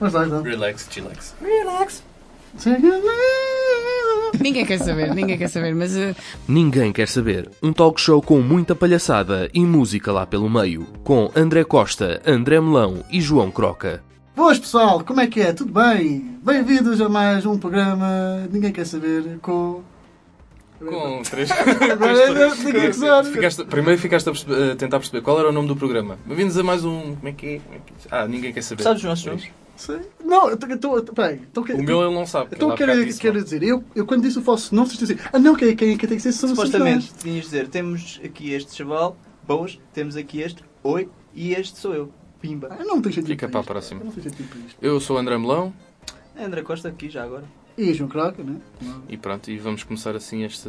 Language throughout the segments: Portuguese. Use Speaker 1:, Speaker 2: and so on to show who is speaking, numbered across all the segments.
Speaker 1: Mas lá então.
Speaker 2: Relax, chillax.
Speaker 1: Relax.
Speaker 3: Ninguém quer saber, ninguém quer saber, mas uh,
Speaker 4: Ninguém quer saber. Um talk show com muita palhaçada e música lá pelo meio. Com André Costa, André Melão e João Croca.
Speaker 1: Boas pessoal, como é que é? Tudo bem? Bem-vindos a mais um programa Ninguém Quer Saber com.
Speaker 2: Com três. Ficaste- primeiro ficaste a, perceber- a tentar perceber qual era o nome do programa. Bem-vindos a mais um. Como é que é? Como é que é? Ah, ninguém quer saber.
Speaker 5: Sabes os nossos nomes?
Speaker 1: Sei. Não, eu estou. Peraí. então que-
Speaker 2: O meu ele não sabe.
Speaker 1: Então quero, quero
Speaker 2: não.
Speaker 1: dizer, eu, eu quando disse o falso nome, vocês dizem, ah não, quem, quem, quem tem que ser são os
Speaker 5: Supostamente, tinhas de dizer, temos aqui este chaval, boas, temos aqui este, oi, e este sou eu, pimba.
Speaker 1: Ah, não tem sentido
Speaker 2: Fica
Speaker 1: para
Speaker 2: a próxima.
Speaker 1: Eu Não.
Speaker 2: Eu sou o André Melão
Speaker 5: André Costa aqui já agora.
Speaker 1: E João Croca, né?
Speaker 2: e pronto, e vamos começar assim esta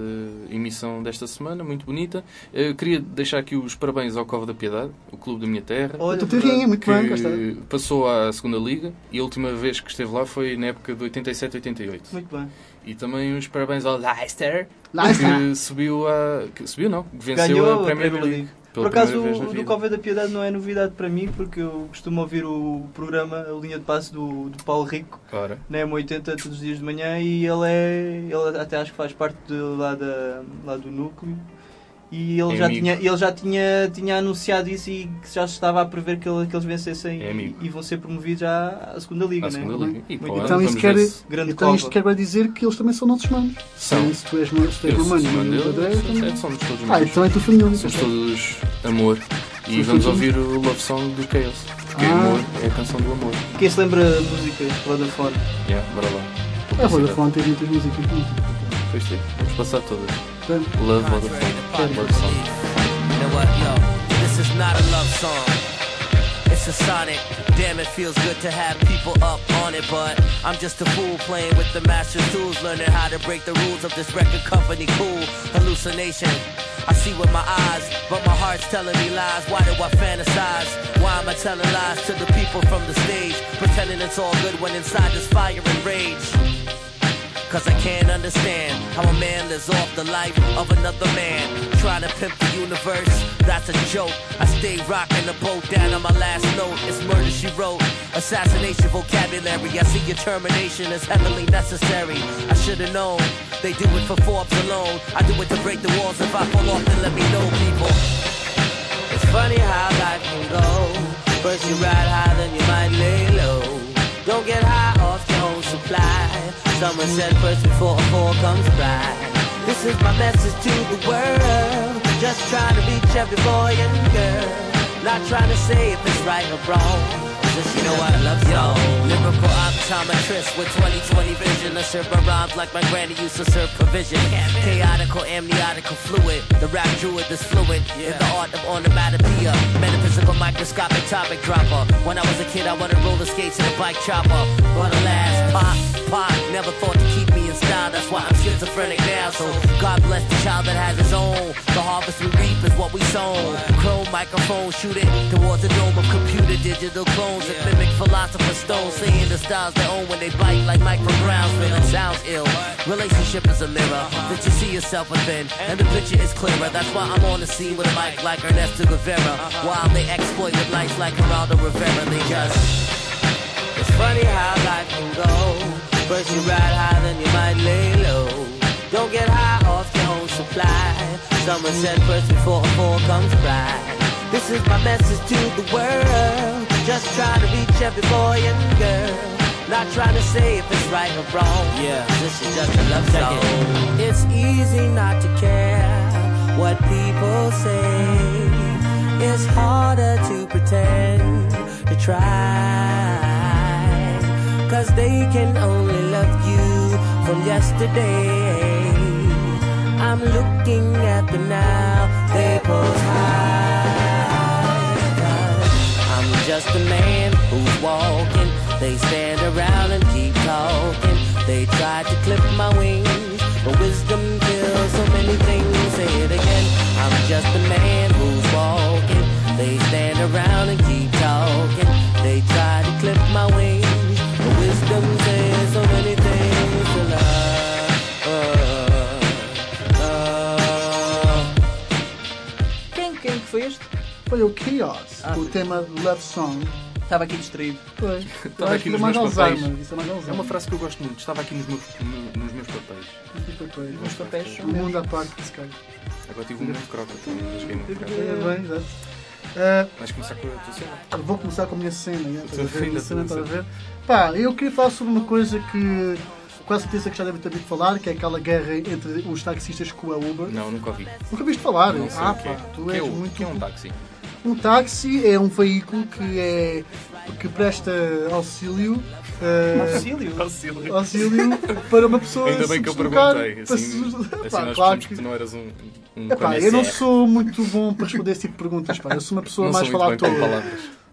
Speaker 2: emissão desta semana, muito bonita. Eu queria deixar aqui os parabéns ao Cova da Piedade, o clube da minha terra.
Speaker 5: Olha,
Speaker 1: Tu terrinha, muito bem,
Speaker 2: que passou à segunda liga e a última vez que esteve lá foi na época de 87-88.
Speaker 5: Muito bem.
Speaker 2: E também os parabéns ao Leicester,
Speaker 1: está.
Speaker 2: que subiu a. Que subiu não, que venceu
Speaker 5: Ganhou
Speaker 2: a Premier League.
Speaker 5: Por
Speaker 2: Pela
Speaker 5: acaso, o do. Cova da Piedade não é novidade para mim, porque eu costumo ouvir o programa, a linha de passe do, do Paulo Rico,
Speaker 2: Ora,
Speaker 5: na M80 todos os dias de manhã, e ele é. Ele até acho que faz parte de, lá, da, lá do núcleo. E ele
Speaker 2: É
Speaker 5: já,
Speaker 2: amigo.
Speaker 5: tinha, ele já tinha, tinha anunciado isso e que já se estava a prever que, ele- que eles vencessem
Speaker 2: É
Speaker 5: e,
Speaker 2: amigo.
Speaker 5: e vão ser promovidos já à segunda liga,
Speaker 2: à
Speaker 5: né?
Speaker 2: segunda liga. E, pô.
Speaker 1: Então
Speaker 2: vamos
Speaker 1: isso quer, então isto quer dizer que eles também são nossos manos.
Speaker 2: São.
Speaker 1: Se tu és, se tu és
Speaker 2: Eu
Speaker 1: meu
Speaker 2: sou
Speaker 1: mano e
Speaker 2: fã
Speaker 1: o André
Speaker 2: deles,
Speaker 1: também.
Speaker 2: é, somos todos
Speaker 1: Ah, então é tua família.
Speaker 2: Somos todos amor. E vamos ouvir o Love Song do Chaos. Porque
Speaker 1: Ah.
Speaker 2: amor é a canção do amor.
Speaker 5: Quem se lembra da música Vodafone?
Speaker 2: Yeah, bora lá.
Speaker 1: A Vodafone tem muitas músicas.
Speaker 2: Pois sim, vamos passar todas. Love Vodafone. Love Song.
Speaker 6: You know what, yo? This is not a love song. It's a sonic. Damn, it feels good to have people up on it, but I'm just a fool playing with the master's tools, learning how to break the rules of this record company. Cool hallucination. I see with my eyes, but my heart's telling me lies. Why do I fantasize? Why am I telling lies to the people from the stage? Pretending it's all good when inside there's fire and rage. Cause I can't understand how a man lives off the life of another man. Trying to pimp the universe, that's a joke. I stay rocking the boat down on my last note. It's murder she wrote. Assassination vocabulary. I see your termination is heavily necessary. I should've known. They do it for Forbes alone. I do it to break the walls. If I fall off, then let me know, people. It's funny how life can go. First you ride high, then you might lay low. Don't get high off supply. Someone said first before a fall comes by. This is my message to the world. Just trying to reach every boy and girl. Not trying to say if it's right or wrong. Just you know I love yo. Lyrical optometrist with 2020 vision. I serve my rhymes like my granny used to serve provision. Chaotical, amniotical fluid. The rap druid is fluent in the art of onomatopoeia. Metaphysical, microscopic topic dropper. When I was a kid, I wanted roller skates and a bike chopper. But alas, pop, pop, never thought to keep me in style. That's why I'm schizophrenic now. So God bless the child that has his own. The harvest we reap is what we sow. Chrome microphone, shoot it towards the dome of computer digital clones that mimic philosopher's stones, saying the styles they own when they bite like from Brownsville. It sounds ill. Relationship is a mirror that you see yourself within, and the picture is clearer. That's why I'm on the scene with a mic like Ernesto Guevara, while they exploit with lights like Geraldo Rivera. They just it's funny how life can go. First you ride high, then you might lay low. Don't get high off your own supply. Someone said first before a fall comes by. This is my message to the world. Just trying to reach every boy and girl. Not trying to say if it's right or wrong. Yeah, this is just a love song. It's easy not to care what people say. It's harder to pretend to try. Cause they can only love you from yesterday. I'm looking at them now, they high. Cause I'm just a man who's walking. They stand around and keep talking. They try to clip my wings, but wisdom kills so many things. Say it again. I'm just a man who's walking. They stand around and keep talking. They try to clip my wings,
Speaker 5: Quem, quem que foi este?
Speaker 1: Foi o Chaos,
Speaker 5: Ah,
Speaker 1: o
Speaker 5: foi.
Speaker 1: tema Love Song.
Speaker 5: Estava aqui distraído.
Speaker 1: Pois.
Speaker 2: Estava aqui
Speaker 1: é
Speaker 2: nos
Speaker 1: mais
Speaker 2: meus papéis.
Speaker 1: Alzheimer. Isso é mais
Speaker 2: É
Speaker 1: Alzheimer.
Speaker 2: uma frase que eu gosto muito. Estava aqui nos meus, no- nos meus papéis.
Speaker 5: Os papéis são
Speaker 1: O mundo à parte, se calhar.
Speaker 2: Agora tive um momento de croca também. Rasguei um bocado.
Speaker 1: É bem, exato. Ah,
Speaker 2: Vais começar com a tua cena?
Speaker 1: Vou começar com a minha cena, né? Estás a ver? Minha cena, estás a ver? Pá, eu queria falar sobre uma coisa que quase certeza que já devem ter ouvido falar, que é aquela guerra entre os taxistas com a Uber.
Speaker 2: Não, nunca ouvi.
Speaker 1: Nunca viste falar?
Speaker 2: Não sei
Speaker 1: ah,
Speaker 2: o que é.
Speaker 1: pá, tu
Speaker 2: que
Speaker 1: és
Speaker 2: é, o-
Speaker 1: muito.
Speaker 2: que é um táxi?
Speaker 1: Um táxi é um veículo que é que presta auxílio. eh,
Speaker 5: Auxílio.
Speaker 1: auxílio para uma pessoa
Speaker 2: Ainda bem que eu perguntei.
Speaker 1: para
Speaker 2: Assim,
Speaker 1: se-
Speaker 2: assim
Speaker 1: Pá,
Speaker 2: nós
Speaker 1: claro que-
Speaker 2: que tu não eras um, um
Speaker 1: Epá, eu não sou muito bom para responder esse tipo de perguntas. Pá. Eu sou uma pessoa
Speaker 2: Não
Speaker 1: mais
Speaker 2: sou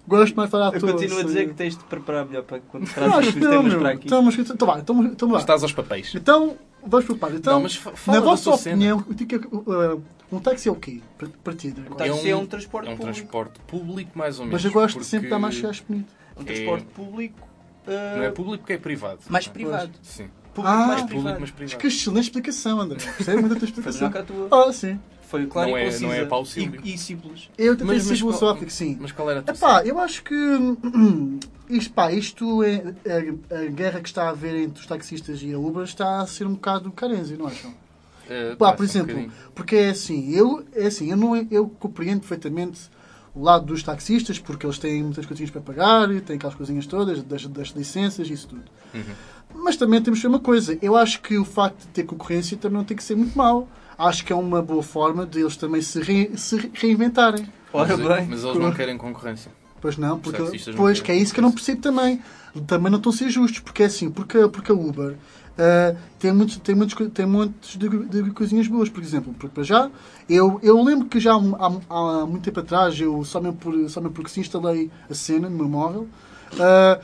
Speaker 1: Gosto mais de falar
Speaker 5: Eu continuo a dizer que tens de preparar melhor para quando trazes os temas para aqui.
Speaker 1: Então, mas, então, vá, então, então, vá.
Speaker 2: Estás aos papéis.
Speaker 1: Então, vamos por parte. Então, na vossa opinião, é uh, um táxi é o quê? Para- Partida.
Speaker 5: O táxi é um transporte
Speaker 2: é um
Speaker 5: público.
Speaker 2: transporte público, mais ou menos.
Speaker 1: Mas eu gosto sempre de dar mais chegados bonito.
Speaker 5: Um transporte público. ah,
Speaker 2: Não é público porque é privado.
Speaker 5: mais privado.
Speaker 2: Sim.
Speaker 5: Público
Speaker 1: Ah,
Speaker 5: mais
Speaker 2: É público, mas privado.
Speaker 1: Que excelente explicação, André. Gostei muito da tua explicação.
Speaker 5: a tua.
Speaker 1: Ah, sim.
Speaker 5: Foi claro
Speaker 2: Não
Speaker 5: e
Speaker 2: é-
Speaker 5: concisa.
Speaker 2: não é Silvio.
Speaker 5: E, e simples.
Speaker 1: Eu tentei
Speaker 2: Mas-
Speaker 1: ser
Speaker 2: mas qual-
Speaker 1: filosófico, sim.
Speaker 2: Mas qual era a tua
Speaker 1: Epá, eu acho que isto, pá, isto é a, a guerra que está a haver entre os taxistas e a Uber está a ser um bocado carense, não acham?
Speaker 2: Uh,
Speaker 1: Pá, por
Speaker 2: um
Speaker 1: exemplo,
Speaker 2: bocadinho.
Speaker 1: porque é assim, eu, é assim, eu, não, eu compreendo perfeitamente o lado dos taxistas, porque eles têm muitas coisinhas para pagar, têm aquelas coisinhas todas, das, das licenças e isso tudo.
Speaker 2: Uhum.
Speaker 1: Mas também temos que ver uma coisa, eu acho que o facto de ter concorrência também não tem que ser muito mau. Acho que é uma boa forma de eles também se, re- se reinventarem.
Speaker 5: Ora
Speaker 2: mas,
Speaker 5: bem.
Speaker 2: mas eles não querem concorrência.
Speaker 1: Pois não, porque,
Speaker 2: não
Speaker 1: pois, que é isso que eu não percebo também. Também não estão a ser justos, porque é assim, porque, porque a Uber ah, tem, muitos, tem, muitos, tem muitos de, de coisinhas boas, por exemplo. Porque para já, eu, eu lembro que já há, há muito tempo atrás, eu só mesmo, por, só mesmo porque sim instalei a cena no meu móvel. ah,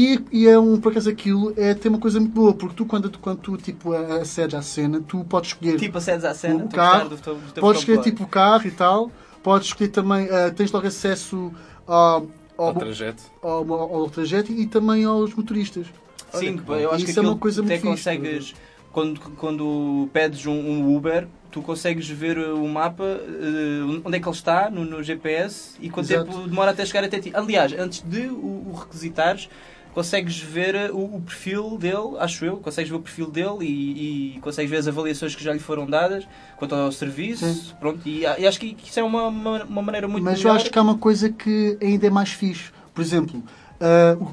Speaker 1: e, e é um, por acaso aquilo é, tem uma coisa muito boa, porque tu quando, quando tu tipo, acedes à cena, tu podes escolher
Speaker 5: Tipo, acedes à cena.
Speaker 1: O carro,
Speaker 5: do teu- do teu
Speaker 1: Podes escolher tipo o carro e tal. Podes escolher também. ah, tens logo acesso ao, ao,
Speaker 2: Ao trajeto.
Speaker 1: ao, ao- ao trajeto e também aos motoristas.
Speaker 5: Sim,
Speaker 1: Olha,
Speaker 5: eu acho que
Speaker 1: isso é uma coisa
Speaker 5: até
Speaker 1: muito fixe,
Speaker 5: consegues. Quando, quando pedes um, um Uber, tu consegues ver uh, o mapa, uh, onde é que ele está no, no GPS e quanto
Speaker 1: Exato.
Speaker 5: tempo demora até chegar até ti. Aliás, antes de o, o requisitares, consegues ver uh, o, o perfil dele, acho eu, consegues ver o perfil dele e, e consegues ver as avaliações que já lhe foram dadas quanto ao serviço.
Speaker 1: Sim.
Speaker 5: Pronto, e, e acho que isso é uma, uma, uma maneira muito
Speaker 1: Mas eu
Speaker 5: melhor.
Speaker 1: acho que há uma coisa que ainda é mais fixe. Por exemplo,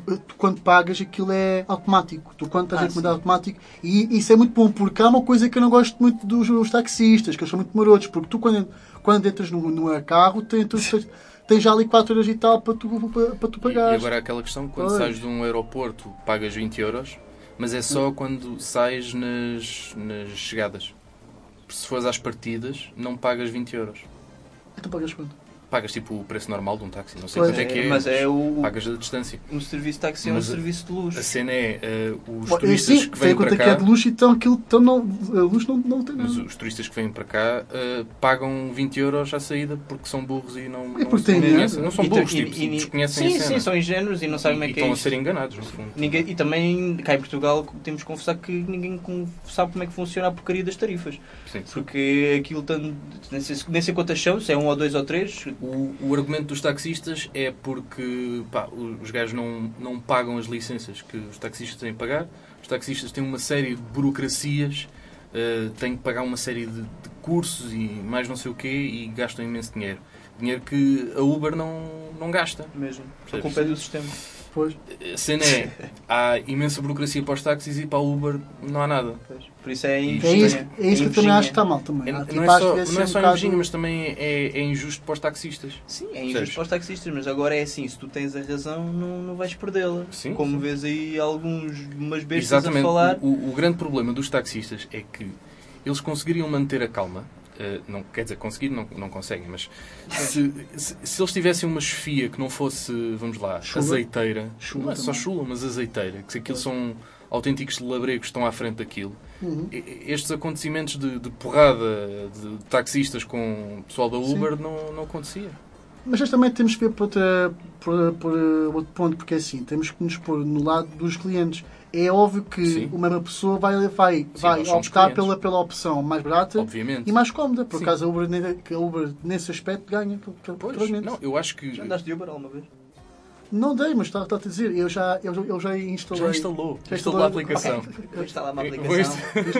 Speaker 1: o- tu quando pagas aquilo é automático. Tu quando estás
Speaker 5: Ah,
Speaker 1: a encomendar automático. E isso é muito bom, porque há uma coisa que eu não gosto muito dos, dos taxistas, que eles são muito marotos. Porque tu quando, quando entras num, num carro, tens, tens, tens já ali 4 euros e tal para tu, para, para tu
Speaker 2: E, e
Speaker 1: pagares.
Speaker 2: agora aquela questão, quando
Speaker 1: Pois.
Speaker 2: sais de um aeroporto pagas 20 euros, mas é só quando sais nas, nas chegadas. Se fores às partidas, não pagas 20 euros.
Speaker 1: Tu pagas quanto?
Speaker 2: Pagas tipo o preço normal de um táxi. Não sei
Speaker 1: Pois.
Speaker 2: quanto é que é,
Speaker 5: mas é o,
Speaker 2: pagas a distância.
Speaker 5: um serviço de táxi é um
Speaker 2: Mas
Speaker 5: serviço de luxo.
Speaker 2: A cena é eh, os
Speaker 1: Bom,
Speaker 2: turistas
Speaker 1: sim,
Speaker 2: que vêm
Speaker 1: conta
Speaker 2: para
Speaker 1: que é
Speaker 2: cá.
Speaker 1: de luxo, então aquilo então não, a luz não, não tem nada.
Speaker 2: Mas os turistas que vêm para cá eh, pagam 20 euros à saída porque são burros e não,
Speaker 1: E porque
Speaker 2: não conhecem. Não são burros,
Speaker 5: e-
Speaker 2: tipo,
Speaker 5: e-
Speaker 2: desconhecem
Speaker 5: sim,
Speaker 2: a cena.
Speaker 5: sim, são ingênuos e não sabem como é
Speaker 2: e
Speaker 5: que é
Speaker 2: estão a ser enganados, no fundo.
Speaker 5: Ninguém, e também, cá em Portugal, temos que confessar que ninguém sabe como é que funciona a porcaria das tarifas.
Speaker 2: Sim.
Speaker 5: Porque aquilo tem, nem, sei, nem sei quantas são, se é um ou dois ou três.
Speaker 2: O, o argumento dos taxistas é porque pá, os gajos não, não pagam as licenças que os taxistas têm que pagar. Os taxistas têm uma série de burocracias, eh, têm que pagar uma série de, de cursos e mais não sei o quê e gastam imenso dinheiro. Dinheiro que a Uber não, não gasta.
Speaker 5: Mesmo. A culpa é do sistema.
Speaker 1: Pois.
Speaker 2: A cena é, há imensa burocracia para os táxis e para a Uber não há nada.
Speaker 5: Pois. Por isso é
Speaker 1: É isso, é isso que eu também acho que está mal também.
Speaker 2: É- não
Speaker 1: tipo,
Speaker 2: é só, não é só
Speaker 1: um bocado-
Speaker 2: invejinho, mas também é, é injusto para os taxistas.
Speaker 5: Sim, é injusto para os taxistas, mas agora é assim, se tu tens a razão, não, não vais perdê-la.
Speaker 2: Sim,
Speaker 5: Como
Speaker 2: sim.
Speaker 5: vês aí alguns umas bestas
Speaker 2: Exatamente.
Speaker 5: a falar.
Speaker 2: O, o- grande problema dos taxistas é que eles conseguiriam manter a calma. eh, não, quer dizer, conseguir não, não conseguem, mas se, se, se eles tivessem uma chefia que não fosse, vamos lá,
Speaker 1: Chula.
Speaker 2: azeiteira,
Speaker 1: Chula
Speaker 2: não é só chula, mas azeiteira, que se aquilo são autênticos labregos que estão à frente daquilo,
Speaker 1: Uhum.
Speaker 2: estes acontecimentos de, de porrada de taxistas com o pessoal da Uber não, não acontecia.
Speaker 1: Mas nós também temos que ver por, outra, por, por, uh, outro ponto, porque é assim, temos que nos pôr no lado dos clientes. É óbvio que
Speaker 2: Sim.
Speaker 1: uma mesma pessoa vai, vai, vai
Speaker 2: nós somos
Speaker 1: optar
Speaker 2: clientes.
Speaker 1: pela, pela opção mais barata
Speaker 2: Obviamente.
Speaker 1: e mais cómoda. Por
Speaker 2: Sim.
Speaker 1: acaso a Uber, a Uber nesse aspecto ganha.
Speaker 2: Pois, não, eu acho que
Speaker 5: Já andaste de Uber alguma vez?
Speaker 1: Não dei, mas está está a dizer, eu já, eu, eu já instalei.
Speaker 2: Já instalou.
Speaker 1: Já
Speaker 2: instalou a aplicação.
Speaker 5: Vou instalar uma
Speaker 2: Vou
Speaker 5: aplicação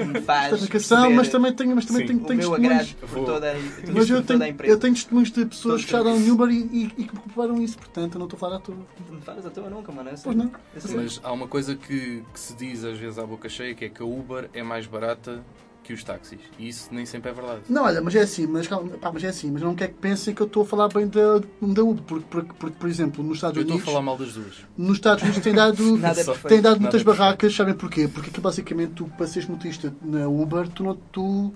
Speaker 5: me faz
Speaker 1: aplicação, mas também tenho, mas também
Speaker 2: Sim.
Speaker 1: tenho,
Speaker 5: o
Speaker 1: tenho
Speaker 5: meu
Speaker 1: testemunhos.
Speaker 5: por
Speaker 2: Vou-
Speaker 5: toda, a-
Speaker 1: Mas
Speaker 5: por
Speaker 1: eu
Speaker 5: toda a
Speaker 1: tenho,
Speaker 5: empresa.
Speaker 1: eu tenho testemunhos de pessoas
Speaker 5: Todos
Speaker 1: que fecharam o Uber e, e, e que comprovaram isso, portanto eu não estou a falar à toa.
Speaker 5: Não falas à toa nunca, mano. é
Speaker 1: Pois não.
Speaker 5: É sério.
Speaker 2: Mas há uma coisa que, que se diz às vezes à boca cheia, que é que a Uber é mais barata que os táxis. E isso nem sempre é verdade.
Speaker 1: Não, olha, mas é assim, mas, calma, pá, mas é assim, mas não quer que pensem que eu estou a falar bem da, da Uber, porque, porque, porque, por exemplo, nos Estados
Speaker 2: Eu estou a
Speaker 1: Unidos,
Speaker 2: falar mal das duas.
Speaker 1: nos Estados Unidos tem dado,
Speaker 5: Nada é
Speaker 1: tem dado
Speaker 2: Nada
Speaker 1: muitas
Speaker 2: é
Speaker 1: barracas, sabem porquê? Porque aqui, basicamente tu, para seres motorista na Uber, tu não, tu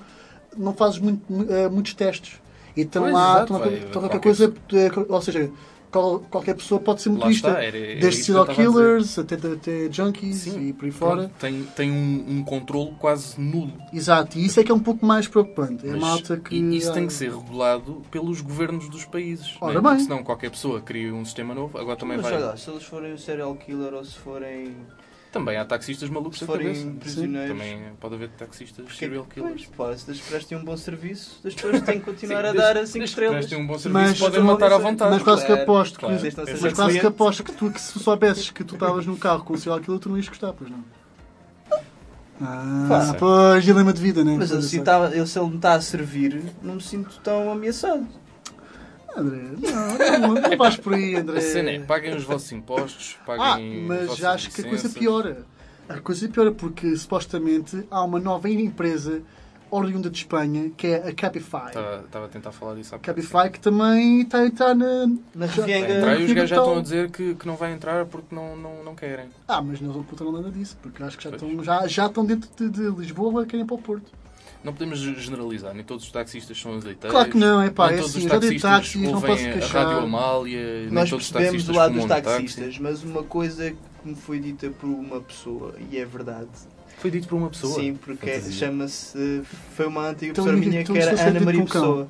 Speaker 1: não fazes muito, eh, muitos testes. Então
Speaker 2: Pois,
Speaker 1: lá, então
Speaker 2: qualquer
Speaker 1: qualquer coisa, eh, ou seja, qual- qualquer pessoa pode ser motorista.
Speaker 2: está, era, era
Speaker 1: Desde serial killers até, até junkies
Speaker 2: Sim,
Speaker 1: e por aí fora.
Speaker 2: tem, tem um, um controle quase nulo.
Speaker 1: Exato, e isso é que é um pouco mais preocupante. É
Speaker 2: Mas
Speaker 1: malta que.
Speaker 2: Isso tem que ser regulado pelos governos dos países.
Speaker 1: Ora
Speaker 2: não é? Porque
Speaker 1: bem.
Speaker 2: senão qualquer pessoa cria um sistema novo, agora também
Speaker 5: Mas
Speaker 2: vai.
Speaker 5: lá, se eles forem um serial killer ou se forem,
Speaker 2: Também há taxistas malucos
Speaker 5: se
Speaker 2: da cabeça.
Speaker 5: forem prisioneiros.
Speaker 2: Também pode haver taxistas
Speaker 5: Porque,
Speaker 2: serial killers.
Speaker 5: pois, pá, se prestem um bom serviço, as pessoas têm que continuar
Speaker 2: Sim,
Speaker 5: a dar 5
Speaker 2: desde que
Speaker 5: estrelas.
Speaker 2: prestem um bom serviço,
Speaker 1: Mas-
Speaker 2: podem matar à vontade.
Speaker 1: Mas quase que
Speaker 5: Claro,
Speaker 1: aposto que.
Speaker 2: claro.
Speaker 5: Não
Speaker 2: Mas
Speaker 1: quase que aposto que tu, que se soubesses que tu estavas num carro com o serial killer, tu não ias gostar, pois não? Ah,
Speaker 5: Pá.
Speaker 1: pois, dilema de vida, né?
Speaker 5: Mas se,
Speaker 1: eu sei.
Speaker 5: tá, ele, se ele me está a servir, não me sinto tão ameaçado.
Speaker 1: André, não, não, não vais por aí, André.
Speaker 2: A cena é, paguem os vossos impostos,
Speaker 1: Ah,
Speaker 2: paguem as
Speaker 1: mas acho que a coisa piora. A coisa piora porque supostamente há uma nova empresa oriunda de Espanha que é a Cabify.
Speaker 2: Estava a tentar falar disso há pouco.
Speaker 1: Cabify que também está tá na.
Speaker 5: Na
Speaker 2: entrar e os gajos já
Speaker 1: tal.
Speaker 2: estão a dizer que, que não vai entrar porque não, não, não querem.
Speaker 1: Ah, mas não contaram nada disso, porque acho que já
Speaker 2: Pois.
Speaker 1: estão, já, já estão dentro de, de Lisboa, querem ir para o Porto.
Speaker 2: Não podemos generalizar, nem todos os taxistas são azeiteiros.
Speaker 1: Claro que não, é pá,
Speaker 2: nem
Speaker 1: é
Speaker 2: todos
Speaker 1: assim,
Speaker 2: os taxistas
Speaker 1: táxis, não posso
Speaker 2: a
Speaker 1: queixar.
Speaker 2: Rádio Amália,
Speaker 5: Nós
Speaker 2: todos os
Speaker 5: percebemos do lado dos taxistas,
Speaker 2: táxi.
Speaker 5: mas uma coisa que me foi dita por uma pessoa, e é verdade,
Speaker 2: Foi dito por uma pessoa.
Speaker 5: sim, porque chama-se. Foi uma antiga
Speaker 1: Então,
Speaker 5: professora
Speaker 1: e-
Speaker 5: minha
Speaker 1: então
Speaker 5: que era
Speaker 1: é
Speaker 5: Ana Maria. Pessoa.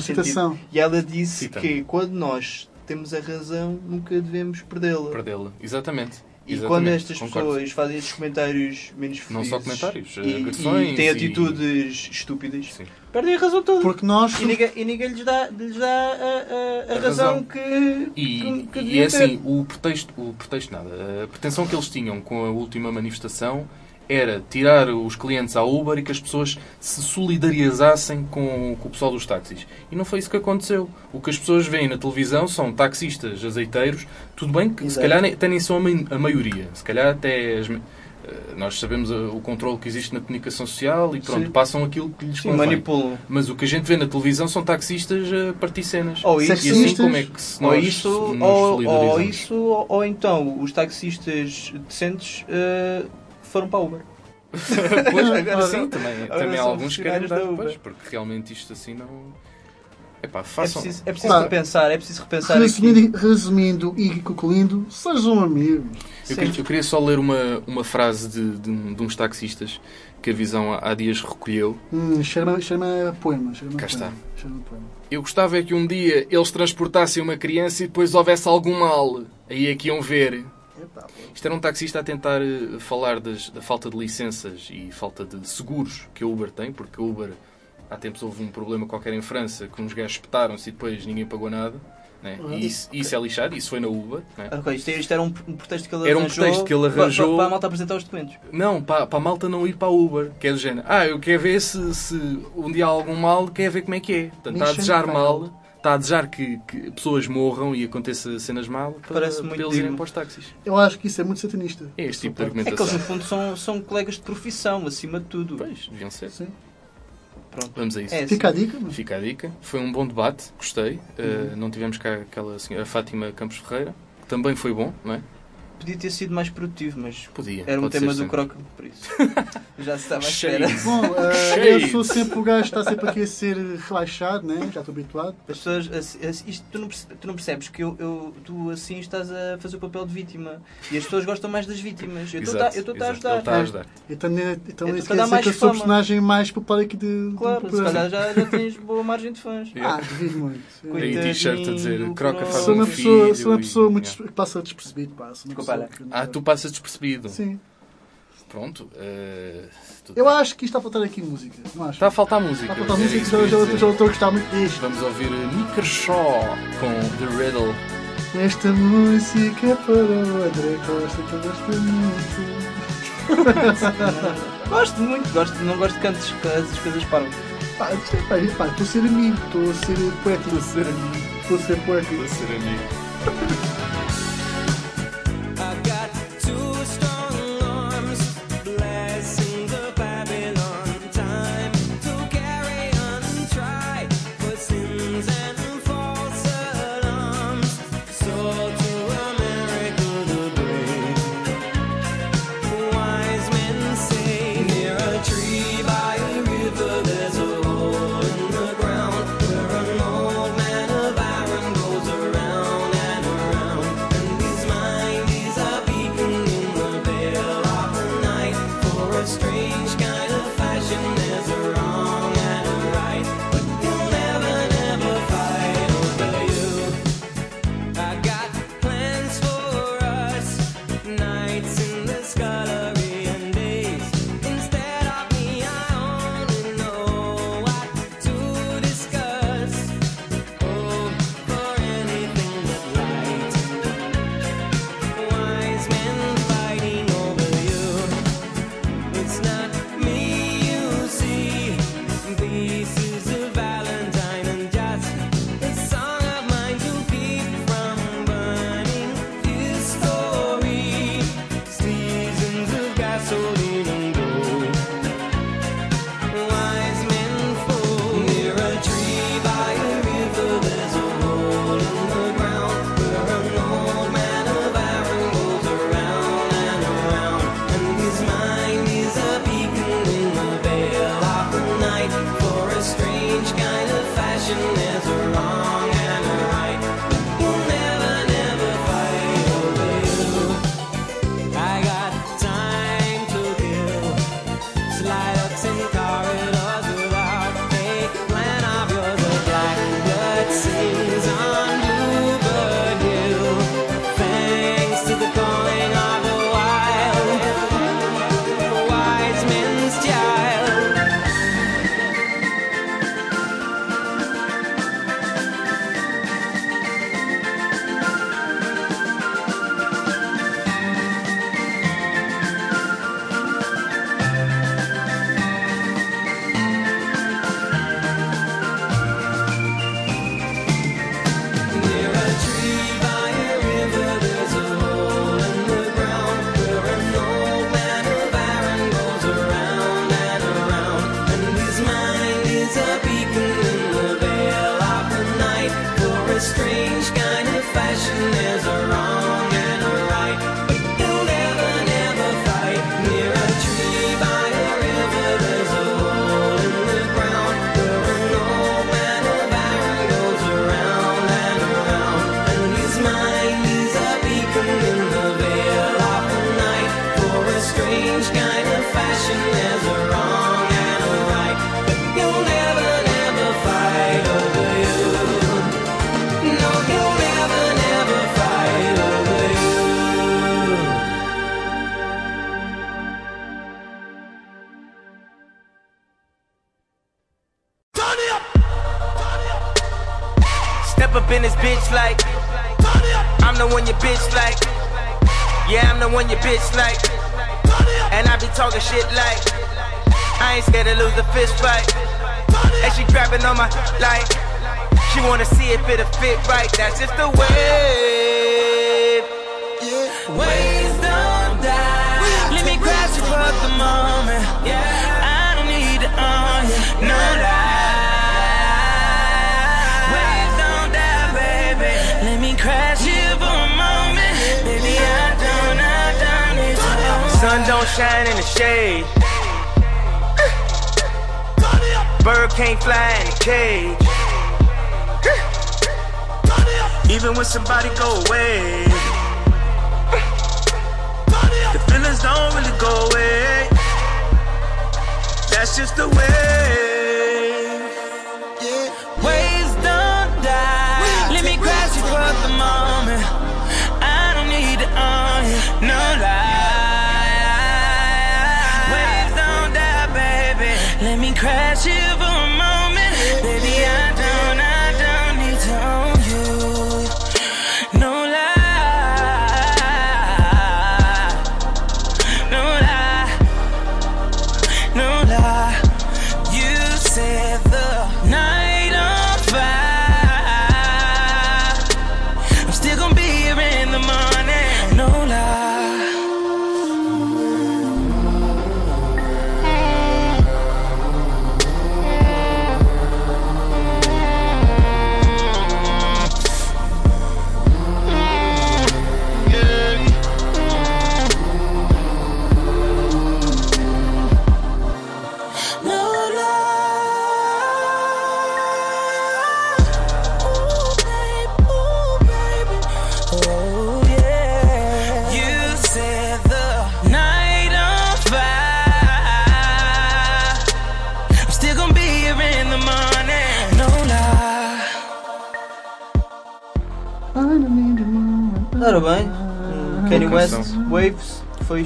Speaker 1: Citação.
Speaker 5: E ela disse
Speaker 2: Cita-me.
Speaker 5: que quando nós temos a razão, nunca devemos perdê-la.
Speaker 2: Perdê-la. Exatamente.
Speaker 5: E
Speaker 2: Exatamente.
Speaker 5: quando estas
Speaker 2: Concordo.
Speaker 5: pessoas fazem estes comentários menos
Speaker 2: Não
Speaker 5: felizes
Speaker 2: só comentários,
Speaker 5: e,
Speaker 2: agressões
Speaker 5: e têm
Speaker 2: e-
Speaker 5: atitudes estúpidas,
Speaker 2: Sim.
Speaker 5: perdem a razão toda.
Speaker 1: Porque nós.
Speaker 5: E ninguém, e ninguém lhes dá, lhes dá a, a- a
Speaker 2: A
Speaker 5: razão,
Speaker 2: razão.
Speaker 5: que,
Speaker 2: E,
Speaker 5: que, que
Speaker 2: e é assim,
Speaker 5: ter.
Speaker 2: o pretexto, o pretexto nada. A pretensão que eles tinham com a última manifestação era tirar os clientes à Uber e que as pessoas se solidarizassem com, com o pessoal dos táxis. E não foi isso que aconteceu. O que as pessoas veem na televisão são taxistas azeiteiros. Tudo bem que se
Speaker 5: Exato.
Speaker 2: calhar nem- até nem são a, mai- a maioria. Se calhar até as- eh, nós sabemos uh, o controle que existe na comunicação social e pronto,
Speaker 5: Sim.
Speaker 2: passam aquilo que lhes
Speaker 5: Sim,
Speaker 2: convém.
Speaker 5: manipulam.
Speaker 2: Mas o que a gente vê na televisão são taxistas a partir cenas.
Speaker 5: Ou isso,
Speaker 2: E assim como é que se
Speaker 5: ou
Speaker 2: nós
Speaker 5: isso,
Speaker 2: nos
Speaker 5: ou, ou isso, ou, ou então os taxistas decentes eh, foram para a Uber.
Speaker 2: Pois,
Speaker 5: Agora
Speaker 2: sim, também, também há alguns que querem dar, pois, porque realmente isto assim não... Epá,
Speaker 5: É
Speaker 2: façam...
Speaker 5: preciso, é preciso
Speaker 1: Pá,
Speaker 5: repensar, é preciso repensar aqui.
Speaker 1: Resumindo, resumindo e concluindo, sejam amigos.
Speaker 2: Eu, queria, eu queria só ler uma, uma frase de, de, de uns taxistas que a Visão há, dias recolheu.
Speaker 1: Hum, cheira-me cheira poema. Cheira
Speaker 2: Cá
Speaker 1: poema. Cheira-me poema.
Speaker 2: Eu gostava é que um dia eles transportassem uma criança e depois houvesse algum mal. Aí é que iam ver. Isto era um taxista a tentar eh, falar das- da falta de licenças e falta de seguros que a Uber tem, porque a Uber há tempos houve um problema qualquer em França que uns gajos espetaram-se e depois ninguém pagou nada. Né?
Speaker 1: Uhum.
Speaker 2: E isso, isso é lixado, isso foi na Uber. Né?
Speaker 5: Ok, isto, isto era um, um pretexto que ele
Speaker 2: Era um
Speaker 5: arranjou.
Speaker 2: pretexto que ele arranjou.
Speaker 5: Para, para a malta apresentar os documentos.
Speaker 2: Não, para, para a malta não ir para a Uber, que é do género. Ah, eu quero ver se, se um dia há algum mal, quer ver como é que é. Portanto, está a desejar mal, está a desejar que, que pessoas morram e aconteça cenas mal para,
Speaker 5: Parece
Speaker 2: para
Speaker 5: muito
Speaker 2: eles irem
Speaker 5: digno.
Speaker 2: para os táxis.
Speaker 1: Eu acho que isso é muito satanista.
Speaker 2: É este tipo de
Speaker 5: É que eles, no fundo, são, são colegas de profissão, acima de tudo.
Speaker 2: Pois, deviam ser.
Speaker 1: Sim.
Speaker 5: Pronto.
Speaker 2: Vamos a isso.
Speaker 5: É,
Speaker 1: Fica a dica. mas-
Speaker 2: Fica a dica. Foi um bom debate, gostei. Uh, não tivemos cá aquela senhora Fátima Campos Ferreira, que também foi bom, não é?
Speaker 5: Podia ter sido mais produtivo, mas
Speaker 2: Podia.
Speaker 5: era um
Speaker 2: pode
Speaker 5: tema do
Speaker 2: sempre.
Speaker 5: Croc, por isso. Já se estava à espera.
Speaker 1: Bom,
Speaker 2: Shades.
Speaker 1: eu sou sempre o gajo que está sempre aqui a ser relaxado, né? já estou habituado.
Speaker 5: As pessoas, assim, isto, tu, não percebes, tu não percebes que eu, eu- tu assim estás a fazer o papel de vítima e as pessoas gostam mais das vítimas. Eu estou a- a ajudar.
Speaker 2: Está a ajudar.
Speaker 1: Então, né, então
Speaker 5: Eu
Speaker 1: isso
Speaker 5: estou a
Speaker 1: quer
Speaker 5: dar
Speaker 1: dizer
Speaker 5: mais
Speaker 1: que eu sou o
Speaker 5: fama.
Speaker 1: personagem mais popular aqui de, do
Speaker 5: Claro, se calhar já, já tens boa margem de fãs.
Speaker 1: Ah, duvido muito.
Speaker 2: Tem t-shirt a dizer Croca
Speaker 5: Croc.
Speaker 2: faz
Speaker 1: Sou
Speaker 2: um
Speaker 1: uma
Speaker 2: filho.
Speaker 1: pessoa, sou uma pessoa muito
Speaker 2: Yeah.
Speaker 1: que passa despercebido, pá.
Speaker 5: Desculpa,
Speaker 2: ah, tu passas despercebido.
Speaker 1: Sim.
Speaker 2: Pronto. Uh,
Speaker 1: eu
Speaker 2: tá-
Speaker 1: acho que isto está a faltar aqui música, não acho?
Speaker 2: Está a faltar música.
Speaker 1: Está a faltar música, já,
Speaker 2: eu
Speaker 1: já, estou a gostar muito disto.
Speaker 2: Vamos ouvir Nickershaw com The Riddle.
Speaker 1: Esta música é para o André Costa, que eu gosto muito.
Speaker 5: gosto muito, gosto, não gosto de cantos, essas coisas parvas.
Speaker 1: Pá, estou a ser amigo, estou a ser poético. Estou a ser amigo. Estou a ser poético.
Speaker 6: Estou a ser
Speaker 7: amigo. up in this bitch like. I'm the one your bitch like. Yeah, I'm the one your bitch like. And I be talking shit like. I ain't scared to lose a fist fight. And she grabbing on my like. She wanna see if it'll fit right. That's just the wave. Yeah. Waves don't die. Let me grab you for the moment. Yeah. sunshine in the shade. Bird can't fly in a cage. Even when somebody go away, the feelings don't really go away. That's just the way.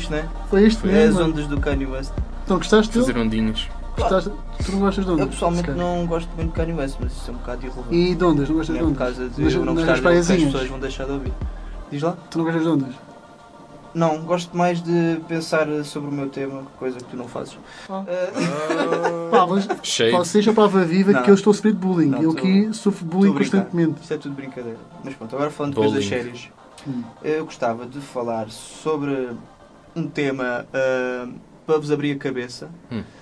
Speaker 5: Isto, né?
Speaker 1: Foi isto
Speaker 5: É as
Speaker 1: mesmo.
Speaker 5: ondas do Kanye West.
Speaker 1: Então gostaste
Speaker 2: Fazer ondinhas.
Speaker 1: Gostaste? Tu não gostas de ondas?
Speaker 5: Eu pessoalmente não gosto muito de Kanye West, mas isso é um bocado irrelevante.
Speaker 1: E de ondas? Não gostas
Speaker 5: é
Speaker 1: de
Speaker 5: por
Speaker 1: ondas?
Speaker 5: causa de
Speaker 1: Nas-
Speaker 5: eu não
Speaker 1: nas
Speaker 5: gostar dele que as
Speaker 1: praiazinhas?
Speaker 5: pessoas vão deixar de ouvir. Diz lá?
Speaker 1: Tu não gostas de ondas?
Speaker 5: Não, gosto mais de pensar sobre o meu tema, coisa que tu não fazes.
Speaker 1: Ah.
Speaker 5: Uh,
Speaker 1: Pá, mas
Speaker 2: Cheio.
Speaker 1: seja a prova viva
Speaker 5: Não.
Speaker 1: que eu estou a sofrer de bullying.
Speaker 5: Não,
Speaker 1: eu
Speaker 5: tô-
Speaker 1: aqui sofro de bullying
Speaker 5: brincar.
Speaker 1: constantemente.
Speaker 5: Isto é tudo brincadeira. Mas pronto, agora falando de coisas
Speaker 2: Bowling.
Speaker 5: sérias,
Speaker 1: Hum.
Speaker 5: eu gostava de falar sobre um tema uh, para vos abrir a cabeça.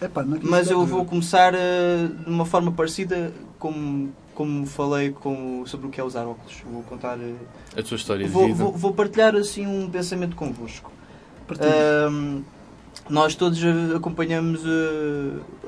Speaker 1: Epá, não é que
Speaker 5: Mas eu vou começar uh, de uma forma parecida como, como falei com, sobre o que é usar óculos. Vou contar. uh,
Speaker 2: A tua história de
Speaker 5: vou,
Speaker 2: vida.
Speaker 5: vou, vou partilhar assim um pensamento convosco. Nós todos acompanhamos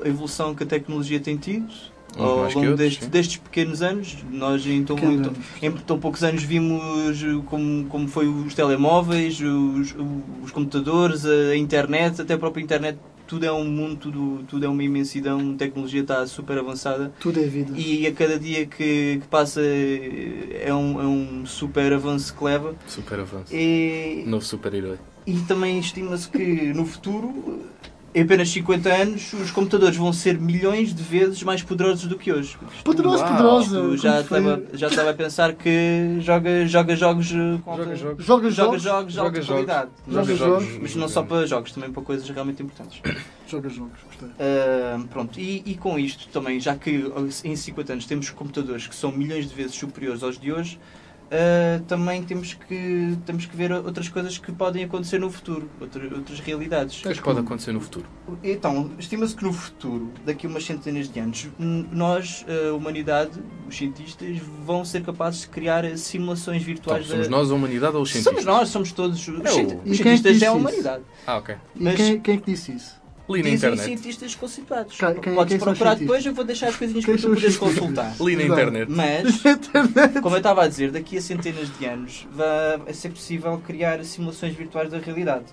Speaker 5: a evolução que a tecnologia tem tido
Speaker 2: Uns
Speaker 5: ao longo
Speaker 2: outros,
Speaker 5: deste-
Speaker 2: sim.
Speaker 5: destes pequenos anos. Nós em tão, em tão-
Speaker 1: anos.
Speaker 5: em tão poucos anos vimos como, como foi os telemóveis, os, os computadores, a internet, até a própria internet. Tudo é um mundo, tudo, tudo é uma imensidão, a tecnologia está super avançada.
Speaker 1: Tudo é vida.
Speaker 5: E a cada dia que, que passa eh, é um, é um super avanço que leva.
Speaker 2: Super avanço.
Speaker 5: E,
Speaker 2: Novo super-herói.
Speaker 5: e também estima-se que no futuro, em apenas 50 anos, os computadores vão ser milhões de vezes mais poderosos do que hoje.
Speaker 2: Uau,
Speaker 1: poderosa.
Speaker 5: Tu já estava, já estava a pensar que joga, joga jogos eh, com
Speaker 2: Joga jogos.
Speaker 1: Joga
Speaker 5: joga
Speaker 1: jogos.
Speaker 5: jogos de alta
Speaker 2: Joga jogos.
Speaker 5: qualidade.
Speaker 1: Joga
Speaker 2: jogos.
Speaker 1: jogos.
Speaker 5: Mas não só para jogos, também para coisas realmente importantes.
Speaker 1: Joga jogos. Gostei.
Speaker 5: Ah, pronto, e, e com isto também, já que em 50 anos temos computadores que são milhões de vezes superiores aos de hoje, ah, também temos que, temos que ver outras coisas que podem acontecer no futuro, outra- outras realidades.
Speaker 2: O que é que pode acontecer no futuro?
Speaker 5: Então, estima-se que no futuro, daqui a umas centenas de anos, nós, a humanidade, os cientistas, vão ser capazes de criar simulações
Speaker 2: Então,
Speaker 5: virtuais
Speaker 2: somos
Speaker 5: da...
Speaker 2: nós a humanidade ou os
Speaker 5: Somos
Speaker 2: cientistas?
Speaker 5: nós, somos todos os,
Speaker 2: É
Speaker 1: E é que
Speaker 5: cientistas
Speaker 1: disse
Speaker 5: é a
Speaker 1: isso?
Speaker 5: humanidade.
Speaker 2: Ah, ok.
Speaker 1: E
Speaker 5: Mas-
Speaker 1: quem, quem é que disse isso?
Speaker 2: Li na
Speaker 5: Dizem
Speaker 2: internet.
Speaker 5: cientistas conceituados.
Speaker 1: Quem- quem-
Speaker 5: Podes
Speaker 1: quem são os
Speaker 5: procurar
Speaker 1: cientistas?
Speaker 5: depois, eu vou deixar as coisinhas
Speaker 1: Quem
Speaker 5: para tu
Speaker 1: os
Speaker 5: poderes
Speaker 1: cientistas?
Speaker 5: consultar.
Speaker 2: Li na
Speaker 1: Exato.
Speaker 2: internet.
Speaker 5: Mas, como eu estava a dizer, daqui a centenas de anos vai ser possível criar simulações virtuais da realidade.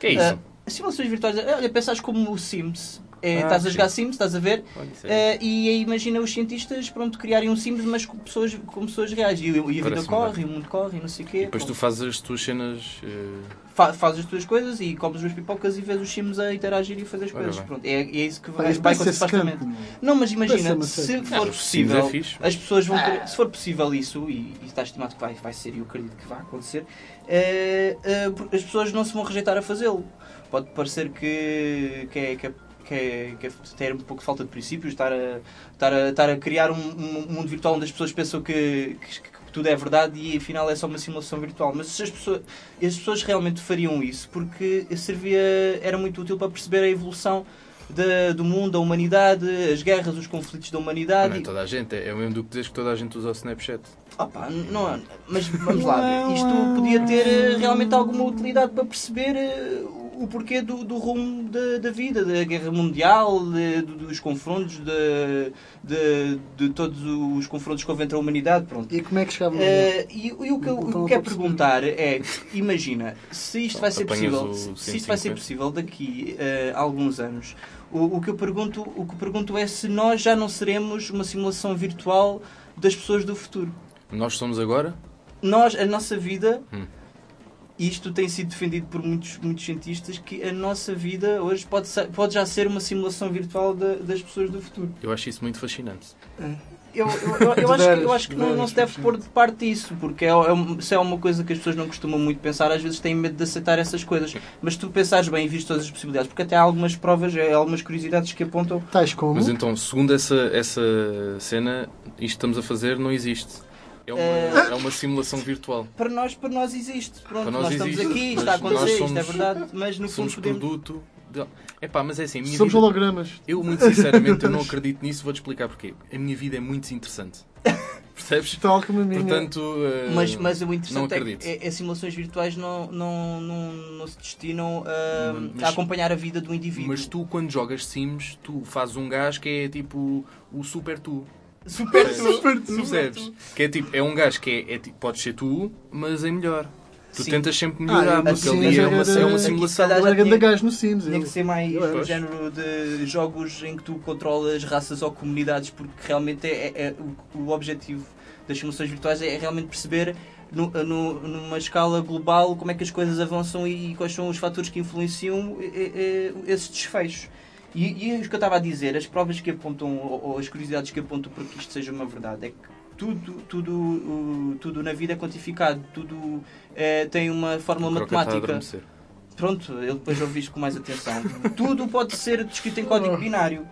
Speaker 2: Que é isso?
Speaker 5: Ah, simulações virtuais, olha, pensares como o Sims. É,
Speaker 2: Ah,
Speaker 5: estás a
Speaker 2: sim.
Speaker 5: jogar Sims, estás a ver?
Speaker 2: É-
Speaker 5: Eh, e aí imagina os cientistas pronto, criarem um Sims, mas com pessoas, com pessoas reais. E, e a vida corre,
Speaker 2: bem.
Speaker 5: e o mundo corre, e não sei o quê.
Speaker 2: E depois tu fazes as tuas cenas. eh,
Speaker 5: Fa- fazes as tuas coisas e comes as pipocas e vês os Sims a interagir e fazer as coisas. Pronto, é, é isso que vai, vai acontecer supostamente.
Speaker 1: secante.
Speaker 5: Não, mas imagina, se for
Speaker 2: Ah, é
Speaker 5: possível,
Speaker 2: fixe.
Speaker 5: as pessoas vão querer- se for possível isso, e, e está estimado que vai, vai ser, e eu acredito que vai acontecer, eh, as pessoas não se vão rejeitar a fazê-lo. Pode parecer que, que, é, que, é, que, é, que é ter um pouco de falta de princípios, estar a, estar a, estar a criar um, um mundo virtual onde as pessoas pensam que, que- que tudo é verdade e afinal é só uma simulação virtual. Mas se as pessoas, as pessoas realmente fariam isso porque servia, era muito útil para perceber a evolução da- do mundo, da humanidade, as guerras, os conflitos da
Speaker 2: Não
Speaker 5: humanidade.
Speaker 2: é toda a gente, é o mesmo do que dizes que toda a gente usa o Snapchat.
Speaker 5: Opa, não, é- mas vamos lá, isto podia ter eh, realmente alguma utilidade para perceber eh, o porquê do, do rumo da, da vida, da guerra mundial, de- do- dos confrontos, de, de, de todos os confrontos que houve entre a humanidade. Pronto.
Speaker 1: E como é que chegava
Speaker 5: Eh, e, e o que eu,
Speaker 1: Então,
Speaker 5: quero perguntar é, imagina, se isto vai ser possível, se isto vai ser
Speaker 2: 150.
Speaker 5: possível daqui eh, a alguns anos, o, o que eu pergunto, o que eu pergunto é se nós já não seremos uma simulação virtual das pessoas do futuro.
Speaker 2: Nós somos agora?
Speaker 5: Nós, a nossa vida,
Speaker 2: Hum.
Speaker 5: Isto tem sido defendido por muitos, muitos cientistas, que a nossa vida hoje pode, ser- pode já ser uma simulação virtual da- das pessoas do futuro.
Speaker 2: Eu acho isso muito fascinante.
Speaker 5: Eu, eu, eu- eu acho, que- eu acho que não, não se deve pôr de parte isso, porque é, é, se é uma coisa que as pessoas não costumam muito pensar, às vezes têm medo de aceitar essas coisas. Mas tu pensares bem e viste todas as possibilidades, porque até há algumas provas, há algumas curiosidades que apontam.
Speaker 1: Tais como.
Speaker 2: Mas então, segundo essa, essa cena, isto que estamos a fazer não existe. É uma,
Speaker 5: Eh,
Speaker 2: é uma simulação virtual.
Speaker 5: Para nós, para nós existe. Pronto,
Speaker 2: Para nós
Speaker 5: nós, estamos
Speaker 2: existe,
Speaker 5: aqui,
Speaker 2: mas
Speaker 5: está a acontecer,
Speaker 2: nós
Speaker 5: isto é
Speaker 2: somos-
Speaker 5: verdade, mas no fundo
Speaker 2: Somos
Speaker 5: podemos.
Speaker 2: produto. De... Epá, mas é assim, a minha
Speaker 1: Somos
Speaker 2: vida...
Speaker 1: hologramas.
Speaker 2: Eu, muito sinceramente, eu não acredito nisso. Vou-te explicar porquê. A minha vida é muito desinteressante. Percebes?
Speaker 1: Tal como a minha.
Speaker 2: Portanto, eh,
Speaker 5: Mas, mas o
Speaker 2: não
Speaker 5: interessante é
Speaker 2: acredito.
Speaker 5: que é, é simulações virtuais não, não, não, não se destinam a,
Speaker 2: Mas-
Speaker 5: a acompanhar a vida do indivíduo.
Speaker 2: Mas tu, quando jogas Sims, tu fazes um gajo que é tipo o super tu.
Speaker 5: Super
Speaker 2: Percebes? Percebes? Que é tipo, é um gajo que é, é tipo, podes ser tu, mas é melhor. Tu
Speaker 5: Sim.
Speaker 2: tentas sempre melhorar,
Speaker 1: Ah,
Speaker 2: porque
Speaker 1: assim,
Speaker 2: ali é uma, é uma
Speaker 1: aqui,
Speaker 2: simulação.
Speaker 5: se calhar,
Speaker 1: Eu era
Speaker 5: já tinha-
Speaker 1: gajo no Sims. Eu.
Speaker 5: que ser mais o género de jogos em que tu controlas raças ou comunidades, porque realmente é, é- é- o, o objetivo das simulações virtuais é realmente perceber nu- nu- numa escala global, como é que as coisas avançam e, e quais são os fatores que influenciam eh, eh, esses desfechos. E, e é isso que eu estava a dizer, as provas que apontam, ou, ou as curiosidades que apontam para que isto seja uma verdade, é que tudo, tudo, o- tudo na vida é quantificado, tudo eh, tem uma fórmula
Speaker 2: O
Speaker 5: matemática. Pronto, eu depois ouvi isto com mais atenção. Tudo pode ser descrito em código binário.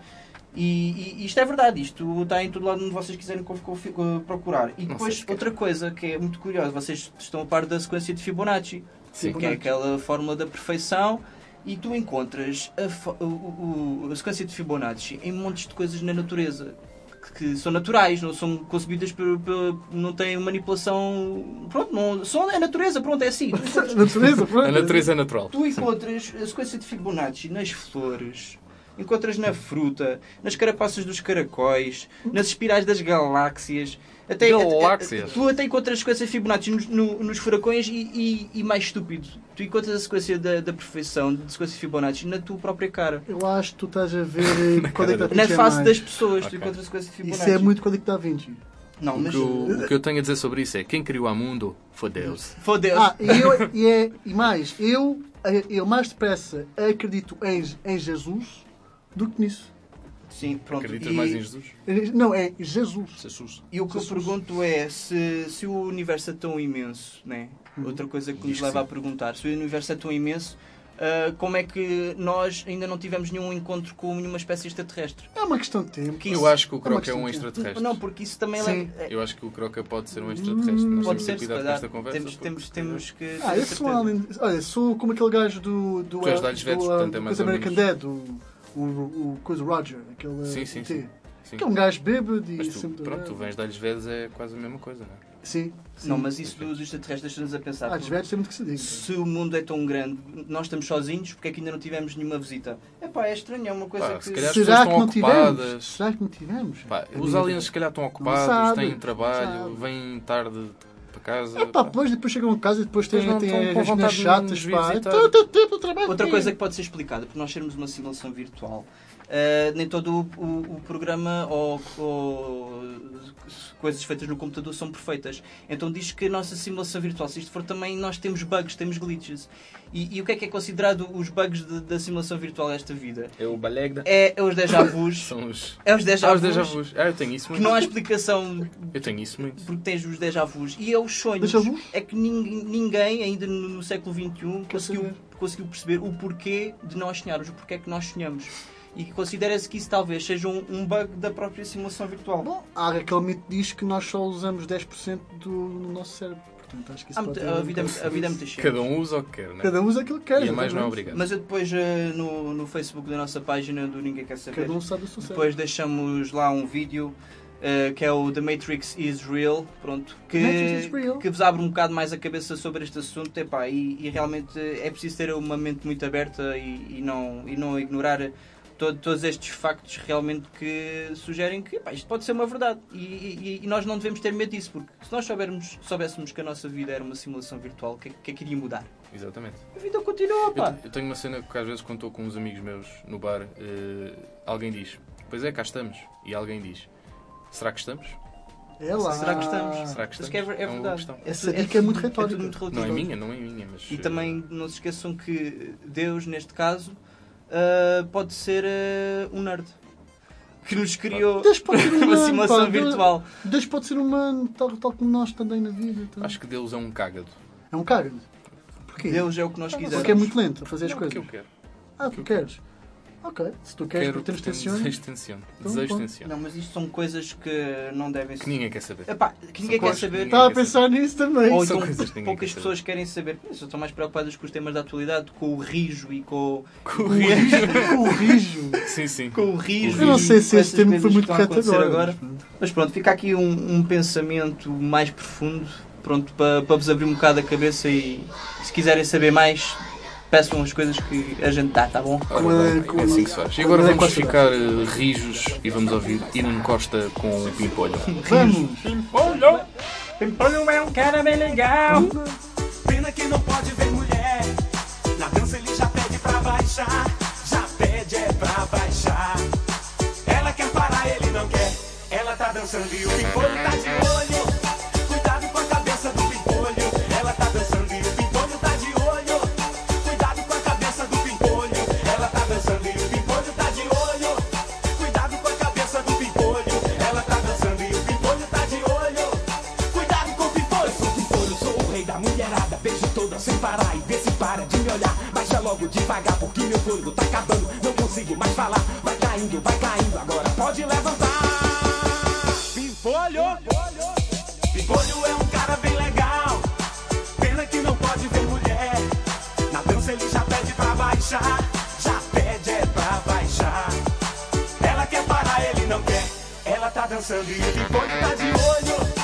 Speaker 5: E, e isto é verdade, isto está em todo lado onde vocês quiserem procurar. E depois, outra coisa que é muito curiosa, vocês estão a par da sequência de Fibonacci,
Speaker 2: Sim.
Speaker 5: que é aquela fórmula da perfeição, e tu encontras a, o- o- a sequência de Fibonacci em montes de coisas na natureza. que- Que são naturais, não são concebidas por, por- não têm manipulação. Pronto, não, são, é natureza, pronto, é assim.
Speaker 1: Natureza, pronto.
Speaker 2: A natureza é natural.
Speaker 5: Tu encontras a sequência de Fibonacci nas flores, encontras na fruta, nas carapaças dos caracóis, nas espirais das galáxias. Até,
Speaker 2: Galáxias?
Speaker 5: Tu até encontras a sequência de Fibonacci nos, no- nos furacões e, e- e mais estúpido. Tu encontras a sequência da, da perfeição, de sequência de Fibonacci, na tua própria cara.
Speaker 1: Eu acho que tu estás a ver eh, qual é que Da
Speaker 5: Na
Speaker 1: é
Speaker 5: face
Speaker 1: mais.
Speaker 5: das pessoas, tu
Speaker 2: Ok.
Speaker 5: encontras a sequência de Fibonacci.
Speaker 1: Isso é muito código da Vinci.
Speaker 5: Não,
Speaker 2: O
Speaker 5: mas.
Speaker 2: que, eu, o que eu tenho a dizer sobre isso é quem criou o mundo foi Deus.
Speaker 5: Foda-se.
Speaker 1: Ah, e, eu, e, é, e mais, eu, eh, eu mais depressa acredito em, em Jesus do que nisso.
Speaker 5: Sim, pronto.
Speaker 2: Acreditas
Speaker 5: E-
Speaker 2: mais em Jesus?
Speaker 1: Não, é Jesus.
Speaker 2: Jesus.
Speaker 5: E o que eu pergunto é se, se o universo é tão imenso, né? outra coisa que nos
Speaker 2: Diz
Speaker 5: leva
Speaker 2: sim.
Speaker 5: a perguntar, se o universo é tão imenso, ah, como é que nós ainda não tivemos nenhum encontro com nenhuma espécie extraterrestre?
Speaker 1: É uma questão de tempo.
Speaker 5: Que
Speaker 2: Eu
Speaker 5: isso-
Speaker 2: acho que o
Speaker 1: é uma
Speaker 2: Croc é
Speaker 1: questão
Speaker 2: um extraterrestre.
Speaker 5: Não, porque isso também
Speaker 1: Sim.
Speaker 5: leva.
Speaker 2: Eu acho que o Croca pode ser um extraterrestre. Nós
Speaker 5: Pode
Speaker 2: temos
Speaker 5: ser,
Speaker 2: ter
Speaker 5: se
Speaker 2: cuidado com esta conversa.
Speaker 5: Temos,
Speaker 2: porque-
Speaker 5: temos, temos que.
Speaker 1: Ah, eu sou além. Olha, sou como aquele gajo do. do
Speaker 2: Tu és de olhos
Speaker 1: do,
Speaker 2: verdes,
Speaker 1: eh,
Speaker 2: portanto é
Speaker 1: do
Speaker 2: mais
Speaker 1: coisa
Speaker 2: ou
Speaker 1: American
Speaker 2: menos-
Speaker 1: Dad, o, o, coisa Roger, aquele.
Speaker 2: Sim, sim, sim. Sim.
Speaker 1: Que é um gajo bêbado e
Speaker 2: Mas tu,
Speaker 1: sempre.
Speaker 2: pronto, tu vens de olhos verdes é quase a mesma coisa, não é?
Speaker 1: Sim. sim.
Speaker 5: Não, mas isso dos extraterrestres deixa-nos a pensar.
Speaker 1: Ah, desvelhos tem muito que se diga.
Speaker 5: Se o mundo é tão grande, nós estamos sozinhos, porque é que ainda não tivemos nenhuma visita? É pá, é estranho, é uma coisa
Speaker 2: Pá,
Speaker 5: que.
Speaker 2: se calhar as
Speaker 1: Será
Speaker 2: pessoas
Speaker 1: que
Speaker 2: estão
Speaker 1: não tivemos?
Speaker 2: ocupadas.
Speaker 1: Será que não tivemos?
Speaker 2: Pá, os aliens se calhar estão ocupados,
Speaker 1: sabe,
Speaker 2: têm trabalho, vêm tarde para casa.
Speaker 1: É pá,
Speaker 2: pá.
Speaker 1: depois, depois chegam a casa e depois têm, têm as
Speaker 2: de
Speaker 1: chatas, pá.
Speaker 2: visitar.
Speaker 1: Tô- tô- tô- tô- trabalho
Speaker 5: Outra coisa que pode ser explicada, por nós sermos uma simulação virtual, eh, nem todo o, o- o programa ou, ou coisas feitas no computador são perfeitas. Então diz que a nossa simulação virtual, se isto for também, nós temos bugs, temos glitches. E, e o que é que é considerado os bugs de- da simulação virtual desta vida?
Speaker 2: É o Balegda.
Speaker 5: É, é os déjà vus.
Speaker 2: São os.
Speaker 5: É os déjà
Speaker 2: Ah, os
Speaker 5: vus.
Speaker 2: déjà vus. Ah, eu tenho isso
Speaker 5: Que
Speaker 2: muito.
Speaker 5: não há explicação
Speaker 2: Eu tenho isso muito.
Speaker 5: porque tens os déjà vus. E é os sonhos.
Speaker 1: Déjà vus?
Speaker 5: É que nin- ninguém, ainda no, no século XXI, conseguiu, conseguiu perceber o porquê de nós sonharmos, o porquê é que nós sonhamos. E considera-se que isso talvez seja um, um bug da própria simulação virtual.
Speaker 1: Bom, há aquele mito que diz que nós só usamos 10% do nosso cérebro. Portanto, acho que isso pode
Speaker 5: a, vida, é a vida é muito cheia.
Speaker 2: Cada um usa o que quer, não é?
Speaker 1: Cada um usa aquilo que quer.
Speaker 2: E a mais não é obrigado.
Speaker 5: Mas eu depois eh, no, no Facebook da nossa página do Ninguém Quer Saber,
Speaker 1: Cada um sabe o seu
Speaker 5: depois deixamos lá um vídeo eh, que é o The Matrix is Real, pronto, que,
Speaker 1: The Matrix is Real.
Speaker 5: que vos abre um bocado mais a cabeça sobre este assunto epá, e, e realmente é preciso ter uma mente muito aberta e, e não, e não ignorar todo- todos estes factos realmente que sugerem que epá, isto pode ser uma verdade e, e- e nós não devemos ter medo disso porque se nós soubermos, soubéssemos que a nossa vida era uma simulação virtual, o que, é- que é que iria mudar?
Speaker 2: Exatamente.
Speaker 5: A vida continua,
Speaker 2: Eu,
Speaker 5: pá!
Speaker 2: te- eu tenho uma cena que às vezes quando estou com uns amigos meus no bar, eh, alguém diz, pois é, cá estamos. E alguém diz, será que estamos?
Speaker 1: É lá.
Speaker 5: Será que estamos?
Speaker 2: Será que
Speaker 5: Mas
Speaker 2: estamos?
Speaker 5: é, é
Speaker 2: É
Speaker 5: verdade.
Speaker 2: questão.
Speaker 1: Essa dica é muito retórica.
Speaker 5: tudo muito relativo.
Speaker 2: Não é minha, não é minha, mas...
Speaker 5: E
Speaker 2: eh,
Speaker 5: também não se esqueçam que Deus, neste caso, ah, pode ser ah, um nerd. Que nos criou
Speaker 1: Deus pode ser
Speaker 5: uma
Speaker 1: humano,
Speaker 5: simulação
Speaker 1: pá. Deus-
Speaker 5: virtual.
Speaker 1: Deus pode ser humano, tal, tal como nós também na vida. então.
Speaker 2: Acho que Deus é um cágado.
Speaker 1: É um cara. Porquê?
Speaker 5: Deus é o que nós quisermos.
Speaker 1: Porque é muito lento a fazer as coisas.
Speaker 2: que eu quero.
Speaker 1: Ah, tu queres? Ok. Se tu queres,
Speaker 2: Quero
Speaker 1: porque temos
Speaker 2: porque
Speaker 1: tensione.
Speaker 2: Desejo.
Speaker 1: Então.
Speaker 5: Não, mas isto são coisas que não devem
Speaker 2: Que
Speaker 5: ser.
Speaker 2: ninguém quer saber.
Speaker 5: Epá, que ninguém quer
Speaker 2: coisas que
Speaker 5: saber.
Speaker 1: Estava a pensar nisso também.
Speaker 5: Ou
Speaker 2: São
Speaker 5: então
Speaker 2: coisas que ninguém
Speaker 5: poucas
Speaker 2: quer
Speaker 5: pessoas querem saber. Só estão mais preocupadas com os temas da atualidade, com o rijo e com,
Speaker 2: Com
Speaker 1: O rijo. O rijo.
Speaker 2: Sim, sim.
Speaker 5: com o rijo.
Speaker 1: Eu não sei se
Speaker 5: com
Speaker 1: esse
Speaker 5: essas
Speaker 1: termo foi muito
Speaker 5: que
Speaker 1: correto agora.
Speaker 5: Mas pronto, fica aqui um, um pensamento mais profundo, pronto, para, para vos abrir um bocado a cabeça e se quiserem saber mais, peçam as coisas que a gente dá, tá bom?
Speaker 2: Ora bem, é assim que se faz. E agora vamos ficar eh, rijos e vamos ouvir Irene Costa com o Pimpolho.
Speaker 1: Vamos.
Speaker 5: Pimpolho! Pimpolho é um cara bem legal!
Speaker 8: Pena que não pode ver mulher. Na dança ele já pede pra baixar. Já pede é pra baixar. Ela quer parar, ele não quer. Ela tá dançando e o pimpolho tá de olho. parar e ver se para de me olhar. Baixa logo devagar, porque meu fôlego tá acabando. Não consigo mais falar. Vai caindo, vai caindo. Agora pode levantar. Pimpolho! Pimpolho é um cara bem legal. Pena que não pode ver mulher. Na dança ele já pede pra baixar. Já pede é pra baixar. Ela quer parar, ele não quer. Ela tá dançando e o pimpolho tá de olho.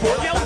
Speaker 8: Porque é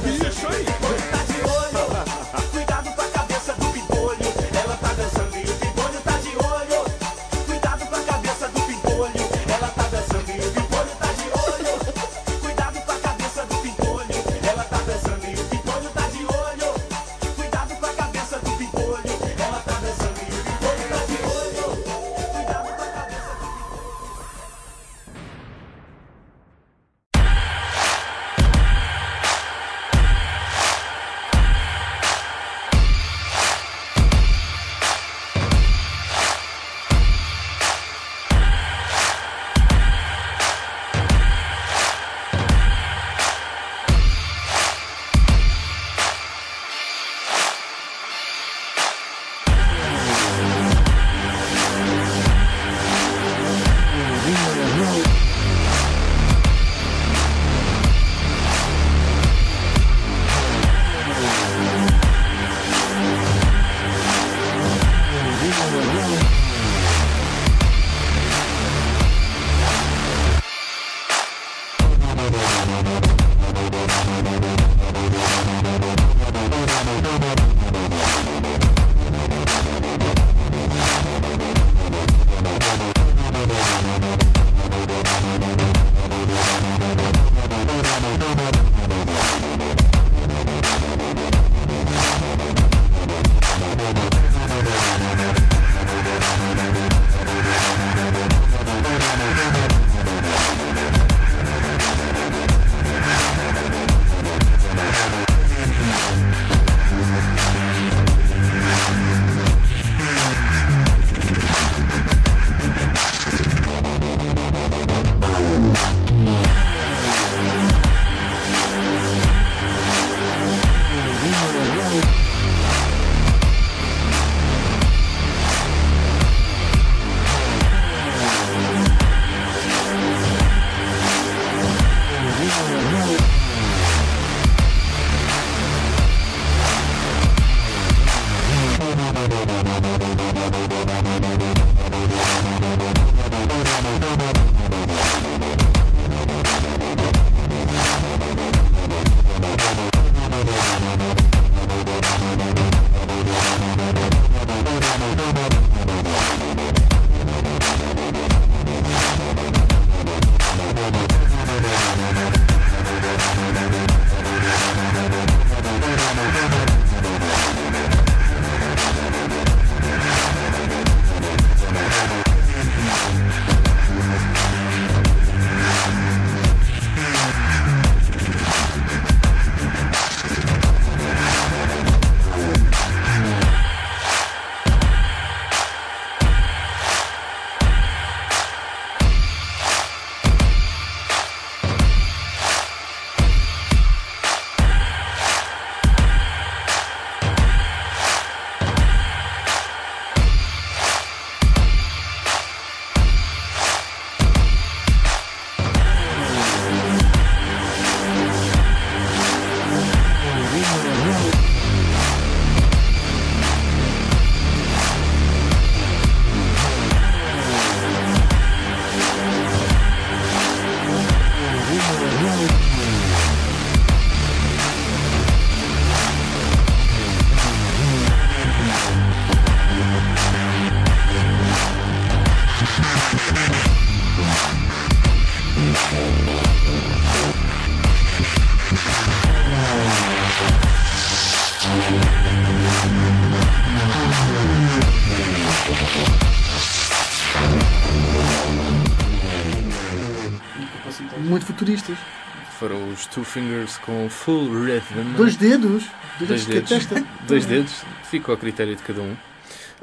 Speaker 2: os Two Fingers com Full Rhythm.
Speaker 1: Dois dedos. Dois
Speaker 2: Dois
Speaker 1: dedos testa.
Speaker 2: Dois dedos, fica ao critério de cada um.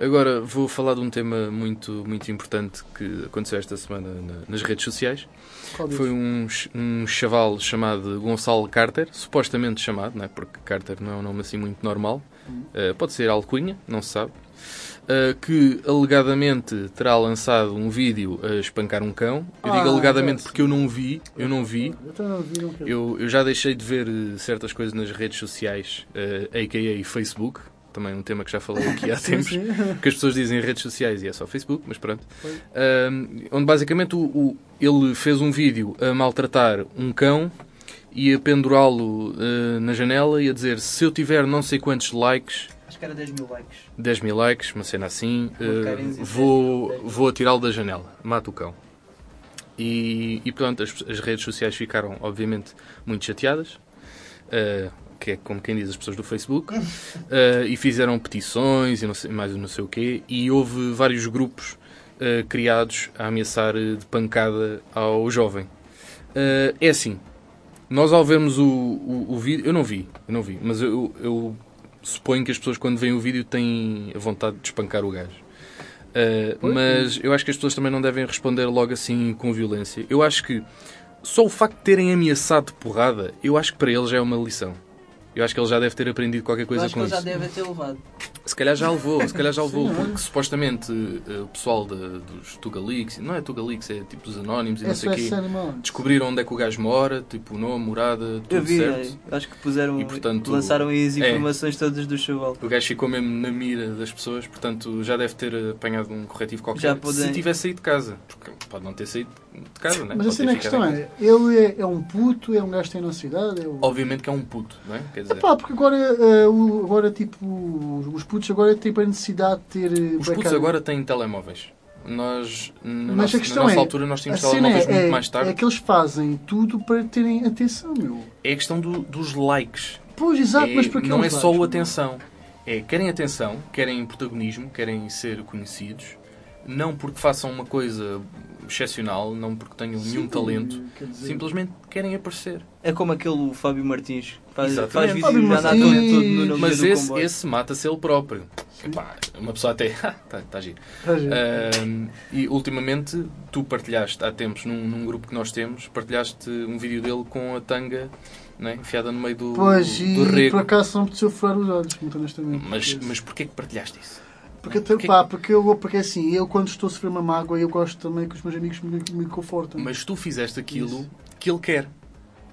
Speaker 2: Agora vou falar de um tema muito, muito importante que aconteceu esta semana na- nas redes sociais.
Speaker 1: Qual?
Speaker 2: Foi um, um chaval chamado Gonçalo Carter, supostamente chamado, não é? porque Carter não é um nome assim muito normal. Uh, pode ser alcunha, não se sabe. Uh, que alegadamente terá lançado um vídeo a espancar um cão. Eu digo
Speaker 1: Ah,
Speaker 2: alegadamente
Speaker 1: é,
Speaker 2: porque eu não vi, eu não vi.
Speaker 1: Eu.
Speaker 2: Eu, já deixei de ver eh, certas coisas nas redes sociais, eh, a.k.a. Facebook, também um tema que já falei aqui há
Speaker 1: Sim,
Speaker 2: tempos,
Speaker 1: sim.
Speaker 2: que as pessoas dizem redes sociais e é só Facebook, mas pronto. Onde basicamente o, o- ele fez um vídeo a maltratar um cão e a pendurá-lo eh, na janela e a dizer se eu tiver não sei quantos likes,
Speaker 5: Acho que era 10 mil likes.
Speaker 2: 10 mil likes, uma cena assim,
Speaker 5: e
Speaker 2: vou, vou atirá-lo da janela, mata o cão. E, e pronto, as, as redes sociais ficaram, obviamente, muito chateadas, eh, que é como quem diz as pessoas do Facebook, eh, e fizeram petições e não sei, mais não sei o quê, e houve vários grupos eh, criados a ameaçar de pancada ao jovem. Eh, é assim, nós ao vermos o, o, o vídeo, eu não vi, eu não vi, mas eu, eu suponho que as pessoas quando veem o vídeo têm a vontade de espancar o gajo. Uh, mas eu acho que as pessoas também não devem responder logo assim com violência. Eu acho que só o facto de terem ameaçado de porrada, eu acho que para eles já é uma lição. Eu acho que ele já deve ter aprendido qualquer
Speaker 5: Eu
Speaker 2: coisa
Speaker 5: acho que
Speaker 2: com
Speaker 5: ele já
Speaker 2: isso.
Speaker 5: deve ter levado.
Speaker 2: Se calhar já levou, se calhar já levou,
Speaker 1: Sim,
Speaker 2: porque supostamente eh, o pessoal de- dos Tugalix, não é Tugalix, é tipo os anónimos e não sei o quê, descobriram onde é que o gajo mora, tipo nome, morada,
Speaker 5: Eu
Speaker 2: tudo
Speaker 5: vi,
Speaker 2: certo.
Speaker 5: é, acho que puseram,
Speaker 2: E, portanto,
Speaker 5: lançaram aí as
Speaker 2: é.
Speaker 5: informações todas do chaval.
Speaker 2: O gajo ficou mesmo na mira das pessoas, portanto já deve ter apanhado um corretivo qualquer.
Speaker 5: Já podem-
Speaker 2: Se tivesse saído de casa, porque pode não ter saído de casa, né?
Speaker 1: Mas
Speaker 2: pode
Speaker 1: assim a questão é, ele é, é um puto, é um gajo que tem nossa idade, é um...
Speaker 2: Obviamente que é um puto, não é? Quer dizer,
Speaker 1: Epá, porque agora, eh, agora tipo, os putos agora têm a necessidade de ter... eh,
Speaker 2: os putos agora têm telemóveis. Nós, na,
Speaker 1: Mas
Speaker 2: nossa,
Speaker 1: a questão
Speaker 2: na nossa
Speaker 1: é,
Speaker 2: altura, nós tínhamos telemóveis
Speaker 1: é,
Speaker 2: muito
Speaker 1: é,
Speaker 2: mais tarde.
Speaker 1: é que eles fazem tudo para terem atenção, meu.
Speaker 2: É a questão do- dos likes.
Speaker 1: Pois, exato,
Speaker 2: É-
Speaker 1: mas para que
Speaker 2: não é só o atenção. É, querem atenção, querem protagonismo, querem ser conhecidos, não porque façam uma coisa excepcional, não porque tenham nenhum
Speaker 1: Sim,
Speaker 2: talento,
Speaker 1: quer dizer-
Speaker 2: simplesmente querem aparecer.
Speaker 5: É como aquele Fábio Martins, faz,
Speaker 2: Exatamente.
Speaker 5: faz vídeos todo, na
Speaker 2: Mas
Speaker 5: do
Speaker 2: esse, esse mata-se ele próprio. Epá, uma pessoa até. Está tá giro.
Speaker 1: Tá giro.
Speaker 2: E ultimamente tu partilhaste, há tempos, num, num grupo que nós temos, partilhaste um vídeo dele com a tanga né, enfiada no meio do,
Speaker 1: Pois, e
Speaker 2: do rego.
Speaker 1: por acaso não me apeteceu furar os olhos, muito honestamente.
Speaker 2: Mas,
Speaker 1: Porque-
Speaker 2: mas porquê que partilhaste isso?
Speaker 1: Porque,
Speaker 2: Porquê-
Speaker 1: pá, porque, eu, porque assim, eu quando estou a sofrer uma mágoa, eu gosto também que os meus amigos me, me confortem.
Speaker 2: Mas tu fizeste aquilo que ele quer.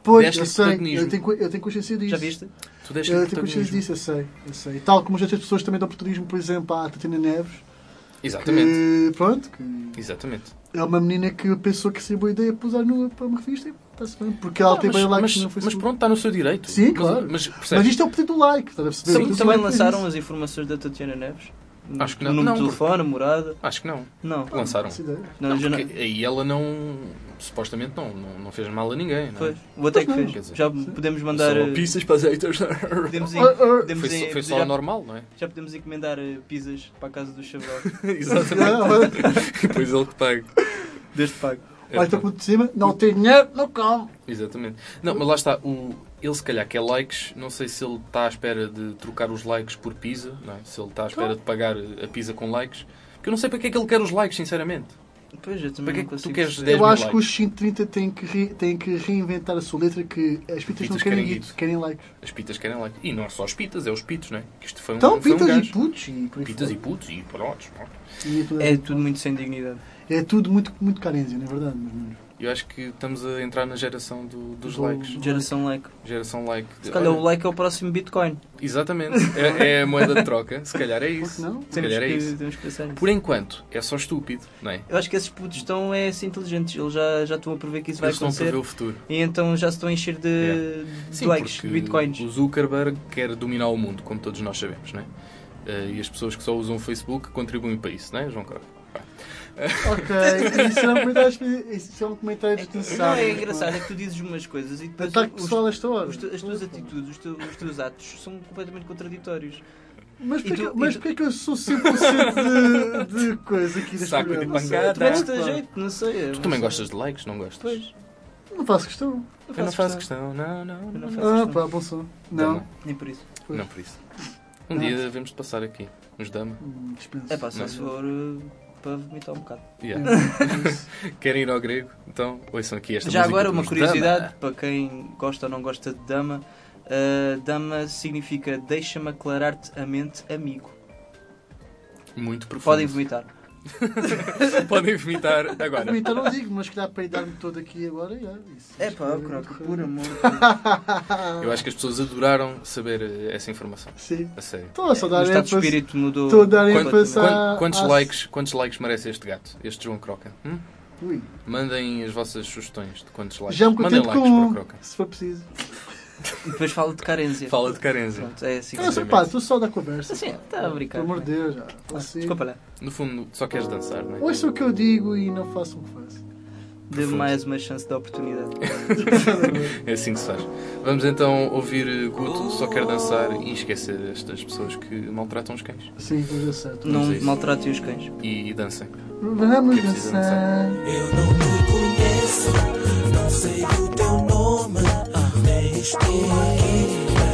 Speaker 1: Pois, eu sei, eu tenho, eu tenho consciência disso.
Speaker 5: Já viste?
Speaker 2: Tu deste
Speaker 1: Eu
Speaker 2: o
Speaker 1: tenho consciência disso, eu sei, eu sei. Tal como as outras pessoas também dão protagonismo, por exemplo, à Tatiana Neves.
Speaker 2: Exatamente.
Speaker 1: Que, pronto, que
Speaker 2: Exatamente.
Speaker 1: é uma menina que pensou que seria boa ideia para usar nua para uma revista e está-se bem. Porque ela
Speaker 2: Ah,
Speaker 1: tem
Speaker 2: mas,
Speaker 1: bem likes
Speaker 2: mas,
Speaker 1: no
Speaker 2: mas
Speaker 1: Facebook.
Speaker 2: pronto, está no seu direito.
Speaker 1: Sim,
Speaker 2: mas,
Speaker 1: claro.
Speaker 2: Mas,
Speaker 1: Mas, isto é o pedido do like, estás a perceber?
Speaker 5: Sim,
Speaker 1: Eu
Speaker 5: também lançaram as informações da Tatiana Neves?
Speaker 2: Acho que
Speaker 5: O
Speaker 2: não.
Speaker 5: número
Speaker 2: Não,
Speaker 5: de telefone, a morada?
Speaker 2: Acho que não.
Speaker 5: Não.
Speaker 2: Lançaram.
Speaker 1: Faço ideia.
Speaker 5: Não,
Speaker 2: Não,
Speaker 5: não.
Speaker 2: porque aí ela não. Supostamente não, não, não fez mal a ninguém. Não é?
Speaker 5: Foi. O até que fez.
Speaker 2: Dizer,
Speaker 5: Já podemos mandar.
Speaker 2: Só
Speaker 5: eh,
Speaker 2: pistas para azeitas.
Speaker 5: Podemos, podemos
Speaker 2: Foi, foi só
Speaker 5: já,
Speaker 2: normal, não é?
Speaker 5: já podemos encomendar eh, pizzas para a casa do Chaval.
Speaker 2: Exatamente. Depois ele que paga.
Speaker 5: Desde pago.
Speaker 2: É,
Speaker 1: Vai estar por cima, não tem dinheiro, não come.
Speaker 2: Exatamente. Não, mas lá está. O, ele se calhar quer likes. Não sei se ele está à espera de trocar os likes por pizza. Não é? Se ele está à espera de pagar a pizza com likes. Porque eu não sei para que é que ele quer os likes, sinceramente.
Speaker 5: Pois, eu também
Speaker 2: que é
Speaker 5: não
Speaker 2: que tu queres
Speaker 5: perceber.
Speaker 2: 10
Speaker 1: Eu
Speaker 2: mil
Speaker 1: acho que
Speaker 2: likes?
Speaker 1: os 130 têm que, re- têm que reinventar a sua letra que as pitas não
Speaker 2: pitas
Speaker 1: querem
Speaker 2: querem
Speaker 1: guito, querem likes.
Speaker 2: As pitas querem likes. E não é só os pitas, é os pitos, não é? Que isto foi um,
Speaker 1: Então,
Speaker 2: foi um
Speaker 1: pitas e
Speaker 2: gajo.
Speaker 1: putos e
Speaker 2: Pitas e putos e pronto.
Speaker 1: E tudo-
Speaker 5: É tudo muito sem dignidade.
Speaker 1: É tudo muito, muito carência, não é verdade? meus meninos?
Speaker 2: Eu acho que estamos a entrar na geração do- dos
Speaker 1: Do-
Speaker 2: likes.
Speaker 5: Geração like.
Speaker 2: Geração like.
Speaker 5: Se calhar
Speaker 2: Olha,
Speaker 5: o like é o próximo Bitcoin.
Speaker 2: Exatamente. É, é a moeda de troca. Se calhar é isso.
Speaker 1: Não?
Speaker 2: Se
Speaker 5: Temos
Speaker 2: calhar é
Speaker 5: que,
Speaker 2: isso.
Speaker 5: temos que pensar nisso.
Speaker 2: Por enquanto, é só estúpido, não é?
Speaker 5: Eu acho que esses putos estão é, assim, inteligentes. Eles já, já estão a prever que isso vai
Speaker 2: Eles estão a
Speaker 5: acontecer.
Speaker 2: prever o futuro.
Speaker 5: E então já se estão a encher de,
Speaker 2: Yeah.
Speaker 5: de
Speaker 2: Sim,
Speaker 5: likes, de bitcoins.
Speaker 2: o Zuckerberg quer dominar o mundo, como todos nós sabemos, não é? Eh, E as pessoas que só usam o Facebook contribuem para isso, não é, João Carlos?
Speaker 1: Ok, isso é um comentário, isso é um comentário
Speaker 5: É que-
Speaker 1: desnecessário.
Speaker 5: Não, é engraçado, é que tu dizes umas coisas e depois
Speaker 1: Ataque
Speaker 5: os-
Speaker 1: pessoal esta hora.
Speaker 5: os tu- as tuas atitudes, os, tu- os teus atos são completamente contraditórios.
Speaker 1: Mas porquê, mas
Speaker 5: tu-
Speaker 1: porquê que eu sou 100% de, de coisa aqui neste
Speaker 2: Saco de
Speaker 1: programa?
Speaker 2: pancada.
Speaker 5: Tu jeito, não sei.
Speaker 2: Tu também gostas de likes, não gostas?
Speaker 5: Pois.
Speaker 1: Não faço questão.
Speaker 2: Eu não faço questão. Não, não,
Speaker 5: Eu
Speaker 2: não.
Speaker 5: faço
Speaker 1: Ah,
Speaker 5: questão.
Speaker 1: pá, bom som. Não.
Speaker 5: Nem por isso.
Speaker 1: Pois.
Speaker 2: Não por isso. Um
Speaker 1: Não.
Speaker 2: dia devemos de passar aqui. Uns dama.
Speaker 1: Hum, dispenso.
Speaker 5: É pá, se for uh, para vomitar um bocado.
Speaker 2: Yeah.
Speaker 1: É.
Speaker 2: Querem ir ao grego? Então ouçam aqui esta
Speaker 5: Já agora, uma curiosidade
Speaker 2: Dama.
Speaker 5: para quem gosta ou não gosta de dama. uh, dama significa deixa-me aclarar-te a mente, amigo.
Speaker 2: Muito profundo.
Speaker 5: Podem vomitar.
Speaker 2: Podem vomitar agora.
Speaker 1: Então não digo, mas que dá para ir dar-me todo aqui agora. Yeah, isso.
Speaker 5: É pá,
Speaker 1: correr.
Speaker 5: por amor.
Speaker 2: Eu acho que as pessoas adoraram saber eh, essa informação.
Speaker 1: Sim.
Speaker 2: A sério.
Speaker 1: Estou a só
Speaker 5: O
Speaker 1: dar
Speaker 5: espírito mudou.
Speaker 1: Estou a dar
Speaker 2: Quantos
Speaker 1: à-
Speaker 2: likes, quantos likes merece este gato? Este João Croca? Hum?
Speaker 1: Ui.
Speaker 2: Mandem as vossas sugestões de quantos likes.
Speaker 1: Já me
Speaker 2: Mandem likes
Speaker 1: com
Speaker 2: para o Croca.
Speaker 1: se for preciso.
Speaker 5: E depois fala de carência.
Speaker 2: Fala de carência.
Speaker 5: Pronto, é assim.
Speaker 1: Eu sou pá, estou só da conversa.
Speaker 5: Assim, está a brincar.
Speaker 1: Pelo amor de Deus, já. Assim.
Speaker 5: Desculpa lá.
Speaker 2: No fundo, só queres dançar, não é?
Speaker 1: Ouçam o que eu digo e não façam o que faço.
Speaker 5: Dê mais uma chance de oportunidade.
Speaker 2: É assim que se faz. Vamos então ouvir eh, Guto, só quer dançar e esquecer estas pessoas que maltratam os cães.
Speaker 1: Sim, vou dar certo.
Speaker 5: Não
Speaker 2: Vamos a isso.
Speaker 5: maltrate os cães.
Speaker 2: E, e dancem.
Speaker 1: Vamos
Speaker 2: precisa
Speaker 1: dançar.
Speaker 7: Eu não te não sei o teu nome, nem estou aqui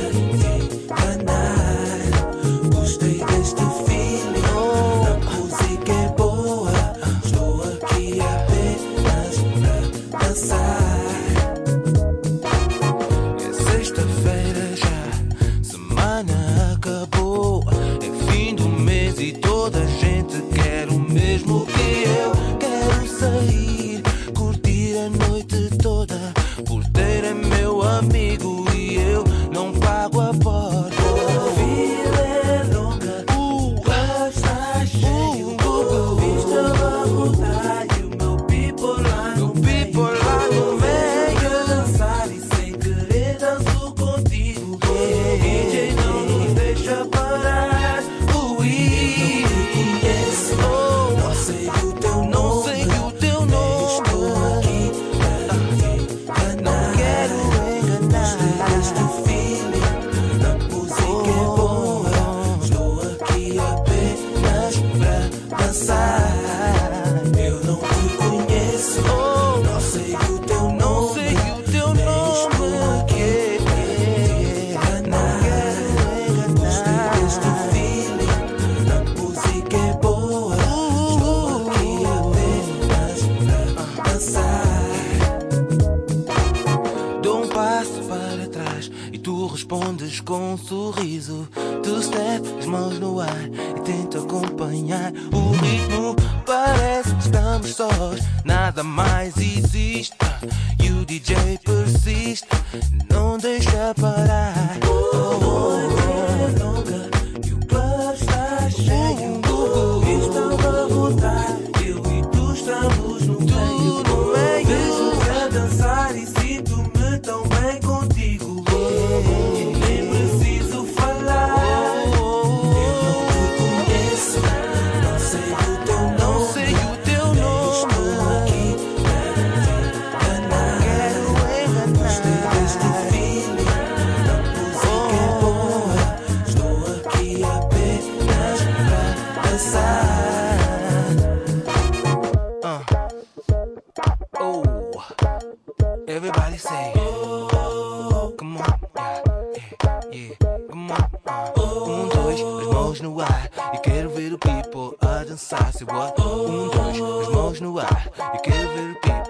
Speaker 7: Say what? Um, dois, as mãos no ar e quero ver o people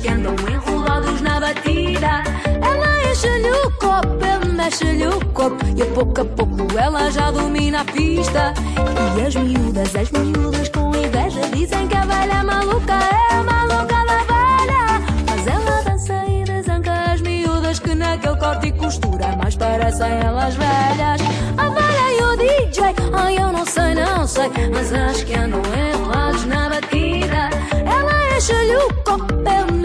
Speaker 9: que andam enrolados na batida. Ela enche-lhe o copo, ele mexe-lhe o corpo e a pouco a pouco ela já domina a pista. E as miúdas, as miúdas com inveja dizem que a velha é maluca é a maluca da velha. Mas ela dança e desanca as miúdas que naquele corte e costura mais parecem elas velhas. A velha e o DJ, ai eu não sei, não sei, mas acho que andam enrolados na batida. Ela enche-lhe o copo,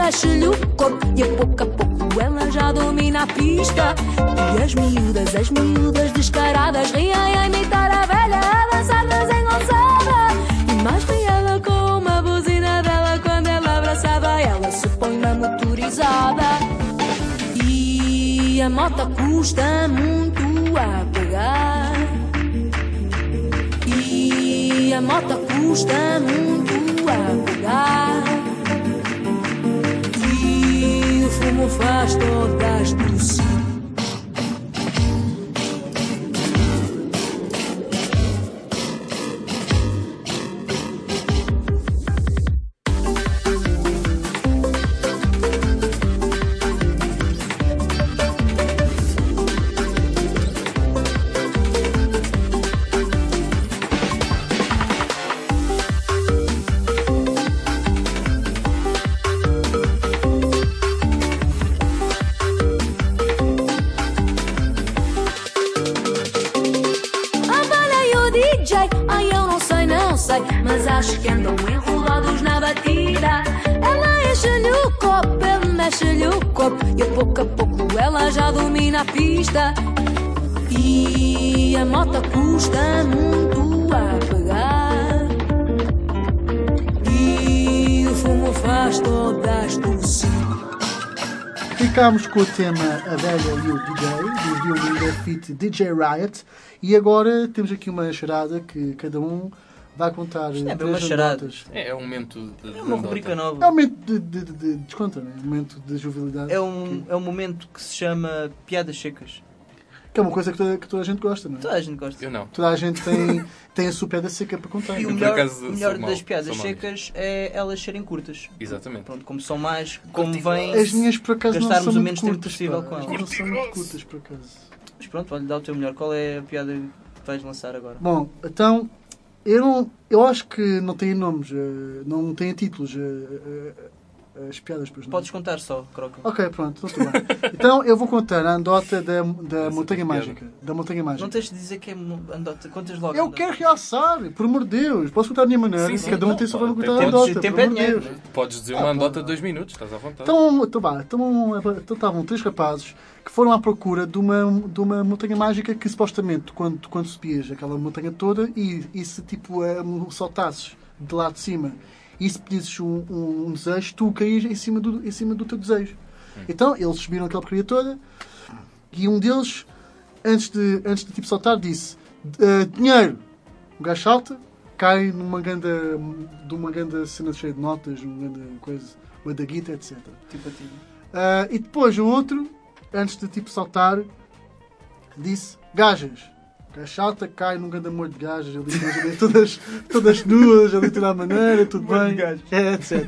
Speaker 9: mexe-lhe o corpo e a pouco a pouco ela já domina a pista. E as miúdas, as miúdas descaradas riem a imitar a velha a dançar desengonçada. E mais ri ela com uma buzina dela quando ela abraçada ela se põe na motorizada. E a moto custa muito a pegar. E a moto custa muito O fumo faz todas tossir. Acho que andam enrolados na batida. Ela enche-lhe o copo, ele mexe-lhe o corpo e a pouco a pouco ela já domina a pista. E a moto custa muito a pegar. E o fumo faz todas tossir.
Speaker 1: Ficámos com o tema A Velha e o DJ, do violino da Fit DJ Riot. E agora temos aqui uma charada que cada um vai contar
Speaker 5: Isto é uma charada.
Speaker 2: É, é um momento de.
Speaker 5: É uma rubrica
Speaker 1: É
Speaker 5: nova.
Speaker 1: um momento de, de, de, de desconto, né? um momento de jovialidade.
Speaker 5: É um, é um momento que se chama piadas secas.
Speaker 1: Que é uma coisa que toda, que toda a gente gosta, não é?
Speaker 5: Toda a gente gosta.
Speaker 2: Eu não.
Speaker 1: Toda a gente tem, tem a sua pedra seca para contar.
Speaker 5: E o melhor,
Speaker 2: acaso
Speaker 5: melhor das piadas secas é elas serem curtas.
Speaker 2: Exatamente.
Speaker 5: Pronto, como são mais, como vêm.
Speaker 1: As minhas, por acaso, não
Speaker 5: gastarmos
Speaker 1: são
Speaker 5: o
Speaker 1: muito
Speaker 5: menos tempo
Speaker 1: curtas.
Speaker 5: possível
Speaker 1: pá.
Speaker 5: com
Speaker 1: As
Speaker 5: elas.
Speaker 1: minhas não são muito curtas, por acaso.
Speaker 5: Mas pronto, olha, dá o teu melhor. Qual é a piada que vais lançar agora?
Speaker 1: Bom, então, eu, não, eu acho que não tem nomes, eh, não tem títulos eh, eh, as piadas, pois não.
Speaker 5: Podes contar só, Croca.
Speaker 1: Ok, pronto, então tudo bem. Então eu vou contar a anedota da, da
Speaker 2: Essa
Speaker 1: Montanha. Mágica. Da Montanha Mágica.
Speaker 5: Não tens de dizer que é andota. Contas logo.
Speaker 1: Eu
Speaker 5: andota.
Speaker 1: quero realçar, por amor de Deus. Posso contar da minha maneira?
Speaker 2: Sim, sim,
Speaker 1: Cada um
Speaker 2: não,
Speaker 1: tem sua forma de
Speaker 2: tem
Speaker 1: contar a
Speaker 2: tempo-
Speaker 1: anedota.
Speaker 5: tempo
Speaker 1: por
Speaker 5: é
Speaker 1: de
Speaker 5: dinheiro,
Speaker 1: Deus.
Speaker 2: Podes dizer
Speaker 1: Ah,
Speaker 2: uma
Speaker 1: pá.
Speaker 2: anedota de dois minutos, estás à vontade.
Speaker 1: Então, então, vá, então, então estavam três rapazes que foram à procura de uma, de uma montanha mágica que supostamente, quando, quando subias aquela montanha toda e, e se tipo eh, saltasses de lá de cima e se pedisses um, um, um desejo, tu caías em cima do, em cima do teu desejo. Então eles subiram aquela porcaria toda e um deles, antes de, antes de tipo saltar, disse "Eh, dinheiro. O gajo salta, cai numa ganda, de uma ganda cena cheia de notas, uma ganda coisa, uma da guita, etc.
Speaker 5: Tipo a ti.
Speaker 1: Ah, e depois o outro, antes de tipo saltar, disse gajas. Gajo salta, cai num grande amor de gajas, ali, menos, todas, todas nuas, ali toda a maneira, tudo bem. É, etc.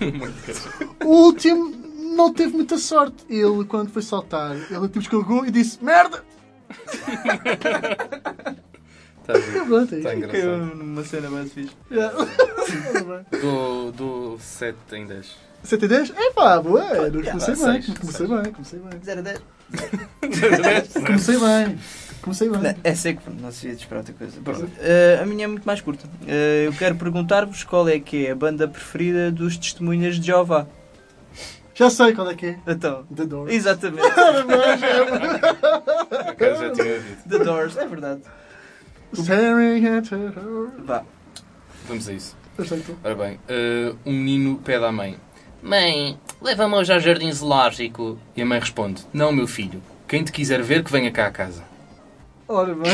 Speaker 1: O último não teve muita sorte. Ele, quando foi saltar, ele tipo escorregou e disse merda!
Speaker 2: Está a ver?
Speaker 1: E pronto, é isso.
Speaker 5: Caiu
Speaker 2: engraçado.
Speaker 5: numa cena mais fixe.
Speaker 1: Yeah.
Speaker 2: Dou, dou 7 em 10.
Speaker 1: 110? É pá, boa! Não
Speaker 5: Yeah,
Speaker 1: comecei
Speaker 2: seis,
Speaker 1: bem, comecei bem, comecei bem.
Speaker 5: 0 a 10.
Speaker 1: Comecei bem, comecei bem.
Speaker 5: Não, é seco, não se ia esperar outra coisa. Bom, eh, a minha é muito mais curta. Eh, eu quero perguntar-vos qual é que é a banda preferida dos testemunhas de Jeová.
Speaker 1: Já sei qual é que é.
Speaker 5: Então,
Speaker 1: The Doors.
Speaker 5: exatamente. The Doors, é verdade.
Speaker 1: Staring at her.
Speaker 5: Vá.
Speaker 2: Vamos a isso.
Speaker 1: Aceito.
Speaker 2: Ora bem, eh, um menino pede à mãe.
Speaker 10: Mãe, leva-me hoje ao jardim zoológico.
Speaker 2: E a mãe responde: Não, meu filho. Quem te quiser ver, que venha cá à casa.
Speaker 1: Ora bem.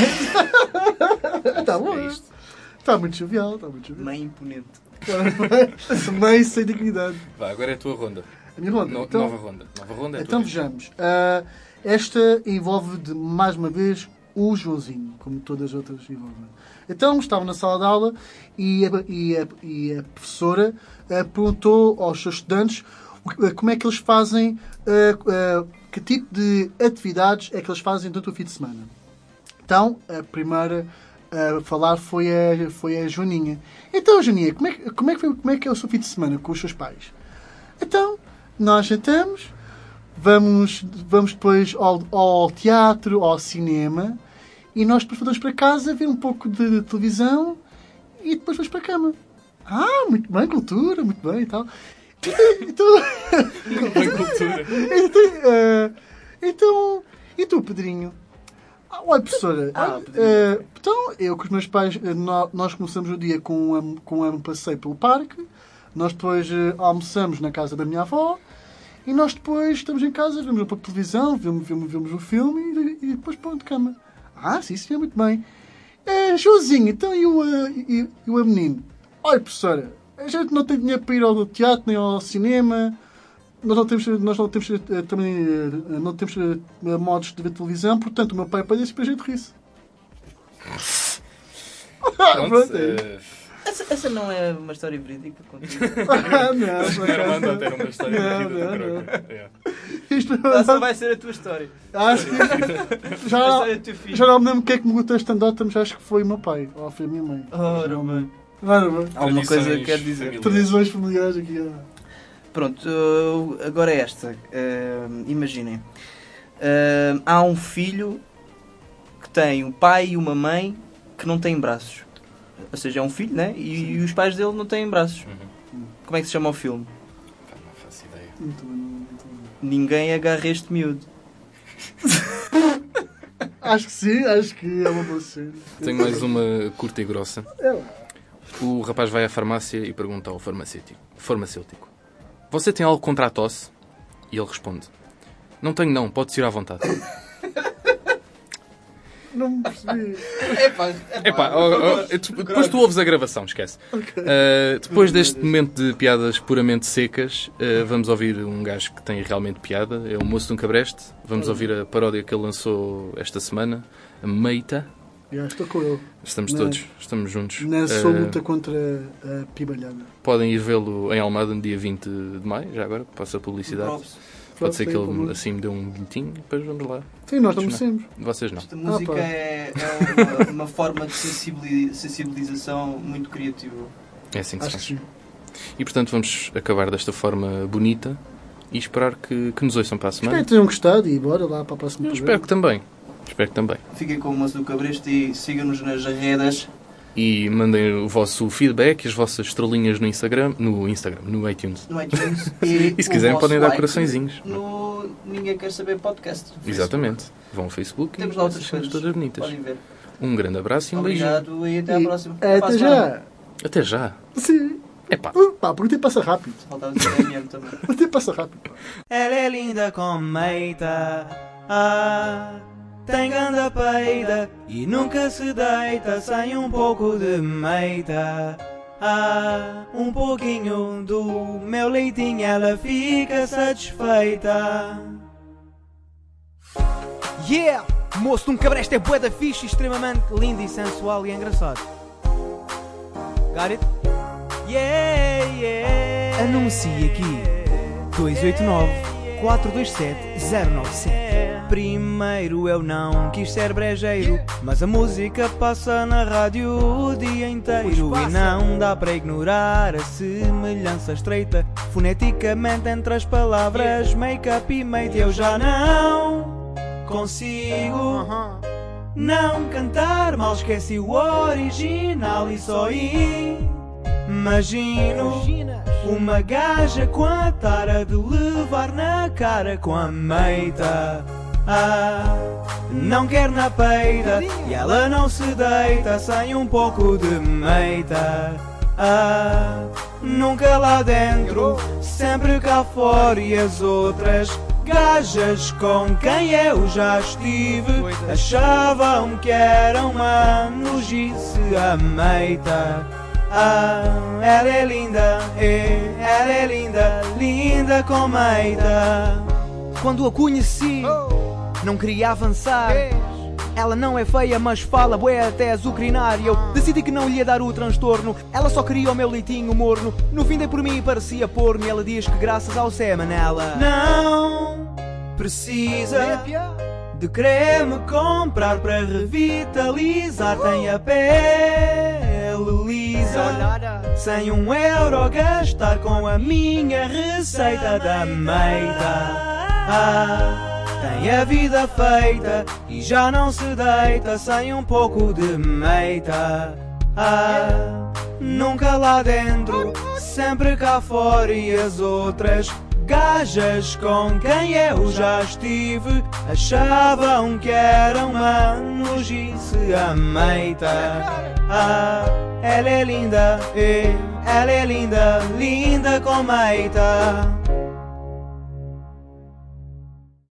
Speaker 1: Está bom.
Speaker 2: É isto.
Speaker 1: Está muito jovial, está muito jovial.
Speaker 5: Mãe imponente.
Speaker 1: Ora bem. Mãe sem dignidade.
Speaker 2: Vá, agora é a tua ronda.
Speaker 1: A minha ronda.
Speaker 2: No-
Speaker 1: então,
Speaker 2: Nova ronda. Nova ronda é
Speaker 1: então vejamos. Ah, esta envolve de, mais uma vez o Joãozinho, como todas as outras envolvem. Então estava na sala de aula e a, e a- e a professora perguntou aos seus estudantes o- como é que eles fazem, eh, eh, que tipo de atividades é que eles fazem durante o fim de semana. Então, a primeira a falar foi a, foi a Joaninha. Então, Joaninha, como é, como, é que foi, como é que é o seu fim de semana com os seus pais? Então, nós jantamos, vamos, vamos depois ao, ao teatro, ao cinema, e nós depois voltamos para casa, ver um pouco de televisão e depois vamos para a cama. Ah, muito bem, cultura, muito bem e tal. Então,
Speaker 2: Bem cultura.
Speaker 1: então, eh, então, e tu, Pedrinho? Ah, olha, professora,
Speaker 5: Ah,
Speaker 1: eh, então, eu com os meus pais, eh, nó- nós começamos o dia com um, com um passeio pelo parque, nós depois eh, almoçamos na casa da minha avó, e nós depois estamos em casa, vemos um pouco de televisão, vemos, vemos, vemos o filme e, e depois pronto, de cama. Ah, sim, sim, muito bem. Joãozinho, então e o, e, e o menino? Olha, professora, a gente não tem dinheiro para ir ao teatro nem ao cinema. Nós não temos, nós não temos eh, também eh, não temos eh, modos de ver televisão, portanto o meu pai isso para a gente rir-se.
Speaker 2: Pronto,
Speaker 1: é.
Speaker 5: Essa, essa não é uma história verídica contigo.
Speaker 1: Ah, não, por
Speaker 2: Era uma história
Speaker 1: Não,
Speaker 2: de
Speaker 1: não,
Speaker 2: troca. É.
Speaker 1: Isto
Speaker 5: Essa vai ser a tua história.
Speaker 1: Acho que
Speaker 5: A
Speaker 1: já,
Speaker 5: história do teu filho.
Speaker 1: já não me lembro quem é que me botou este stand mas acho que foi o meu pai, ou foi a minha mãe.
Speaker 5: Ora, bem.
Speaker 1: Ora, bem.
Speaker 5: Alguma coisa
Speaker 2: Tradições
Speaker 5: quer dizer.
Speaker 2: familiares.
Speaker 1: Tradições familiares aqui. ah.
Speaker 5: Pronto, uh, agora é esta. Uh, imaginem. Uh, há um filho que tem um pai e uma mãe que não têm braços. Ou seja, é um filho, né? E, e os pais dele não têm braços.
Speaker 2: Uhum.
Speaker 5: Como é que se chama o filme?
Speaker 2: Não faço ideia.
Speaker 1: Muito bem, muito bem.
Speaker 5: Ninguém agarra este miúdo.
Speaker 1: Acho que sim, acho que é uma boa cena.
Speaker 2: Tenho mais uma curta e grossa.
Speaker 1: É lá.
Speaker 2: O rapaz vai à farmácia e pergunta ao farmacêutico: farmacêutico Você tem algo contra a tosse? E ele responde: Não tenho, não, pode ir à vontade.
Speaker 1: Não me percebi.
Speaker 2: Epá, oh, oh, tu- depois tu ouves a gravação, esquece. Uh, depois deste momento de piadas puramente secas, uh, vamos ouvir um gajo que tem realmente piada. É o Moço de um Cabreste. Vamos ouvir a paródia que ele lançou esta semana, a Meita.
Speaker 1: Já estou com ele.
Speaker 2: Estamos
Speaker 1: Na-
Speaker 2: todos, estamos juntos.
Speaker 1: Na sua
Speaker 2: Uh,
Speaker 1: luta contra a pibalhada.
Speaker 2: podem ir vê-lo em Almada no dia 20 de maio, já agora, passa a publicidade.
Speaker 5: Props.
Speaker 2: Pode ser que ele assim me dê um bilhetinho, depois vamos lá.
Speaker 1: Sim, nós não
Speaker 2: Não.
Speaker 1: merecemos.
Speaker 2: Vocês não.
Speaker 5: Esta música
Speaker 1: pá.
Speaker 5: é, é uma, uma forma de sensibili- sensibilização muito criativa.
Speaker 2: É assim que se
Speaker 1: Acho que
Speaker 2: faz. E portanto vamos acabar desta forma bonita e esperar que, que nos ouçam para a
Speaker 1: Espero
Speaker 2: semana.
Speaker 1: que tenham gostado e bora lá para a próxima
Speaker 2: Eu espero que também. Espero que também.
Speaker 5: Fiquem com o moço do Cabresto e sigam-nos nas alhedas.
Speaker 2: E mandem o vosso feedback, as vossas estrelinhas no Instagram, no Instagram, no iTunes.
Speaker 5: no iTunes. E,
Speaker 2: E se
Speaker 5: o
Speaker 2: quiserem podem dar
Speaker 5: like
Speaker 2: coraçõezinhos.
Speaker 5: No Ninguém Quer Saber Podcast.
Speaker 2: Exatamente. Vão ao Facebook
Speaker 5: Temos
Speaker 2: e
Speaker 5: lá outras coisas.
Speaker 2: todas bonitas.
Speaker 5: Podem ver.
Speaker 2: Um grande abraço e um beijinho.
Speaker 5: Obrigado e até à próxima.
Speaker 1: Até
Speaker 5: semana.
Speaker 1: já.
Speaker 2: Até já.
Speaker 1: Sim.
Speaker 2: Epá.
Speaker 1: Uh, Pá, porque o tempo passa rápido.
Speaker 5: Faltava dizer MM também.
Speaker 1: O tempo passa rápido. pá.
Speaker 11: Ela é linda como meita, ah, tem ganda peida e nunca se deita sem um pouco de meita. Ah, um pouquinho do meu leitinho ela fica satisfeita. Yeah! Moço de um cabreste é bué da fixe, extremamente lindo e sensual e engraçado. Got it? Yeah, yeah. Anuncie aqui. 289-427-097 Primeiro eu não quis ser brejeiro Mas a música passa na rádio o dia inteiro. E não dá para ignorar a semelhança estreita Foneticamente entre as palavras make-up e mate. Eu já não consigo não cantar Mal esqueci o original e só imagino uma gaja com a tara de levar na cara com a meita. Ah, não quer na peida e ela não se deita sem um pouco de meita. Ah, nunca lá dentro, sempre cá fora e as outras gajas com quem eu já estive achavam que era uma nojice a meita. Ah, ela é linda, é, ela é linda, linda como Eida. Quando a conheci, não queria avançar. Ela não é feia, mas fala bué até azucrinar. E eu decidi que não lhe ia dar o transtorno. Ela só queria o meu leitinho morno. No fim dei por mim e parecia porno. E ela diz que graças ao semen ela Não precisa de creme comprar para revitalizar. Tem a pele lisa Sem um euro gastar com a minha receita da meita ah, tem a vida feita e já não se deita sem um pouco de meita. Ah, nunca lá dentro, sempre cá fora e as outras gajas com quem eu já estive achavam que era uma nojice a meita. Ah, ela é linda, eh, ela é linda, linda com meita.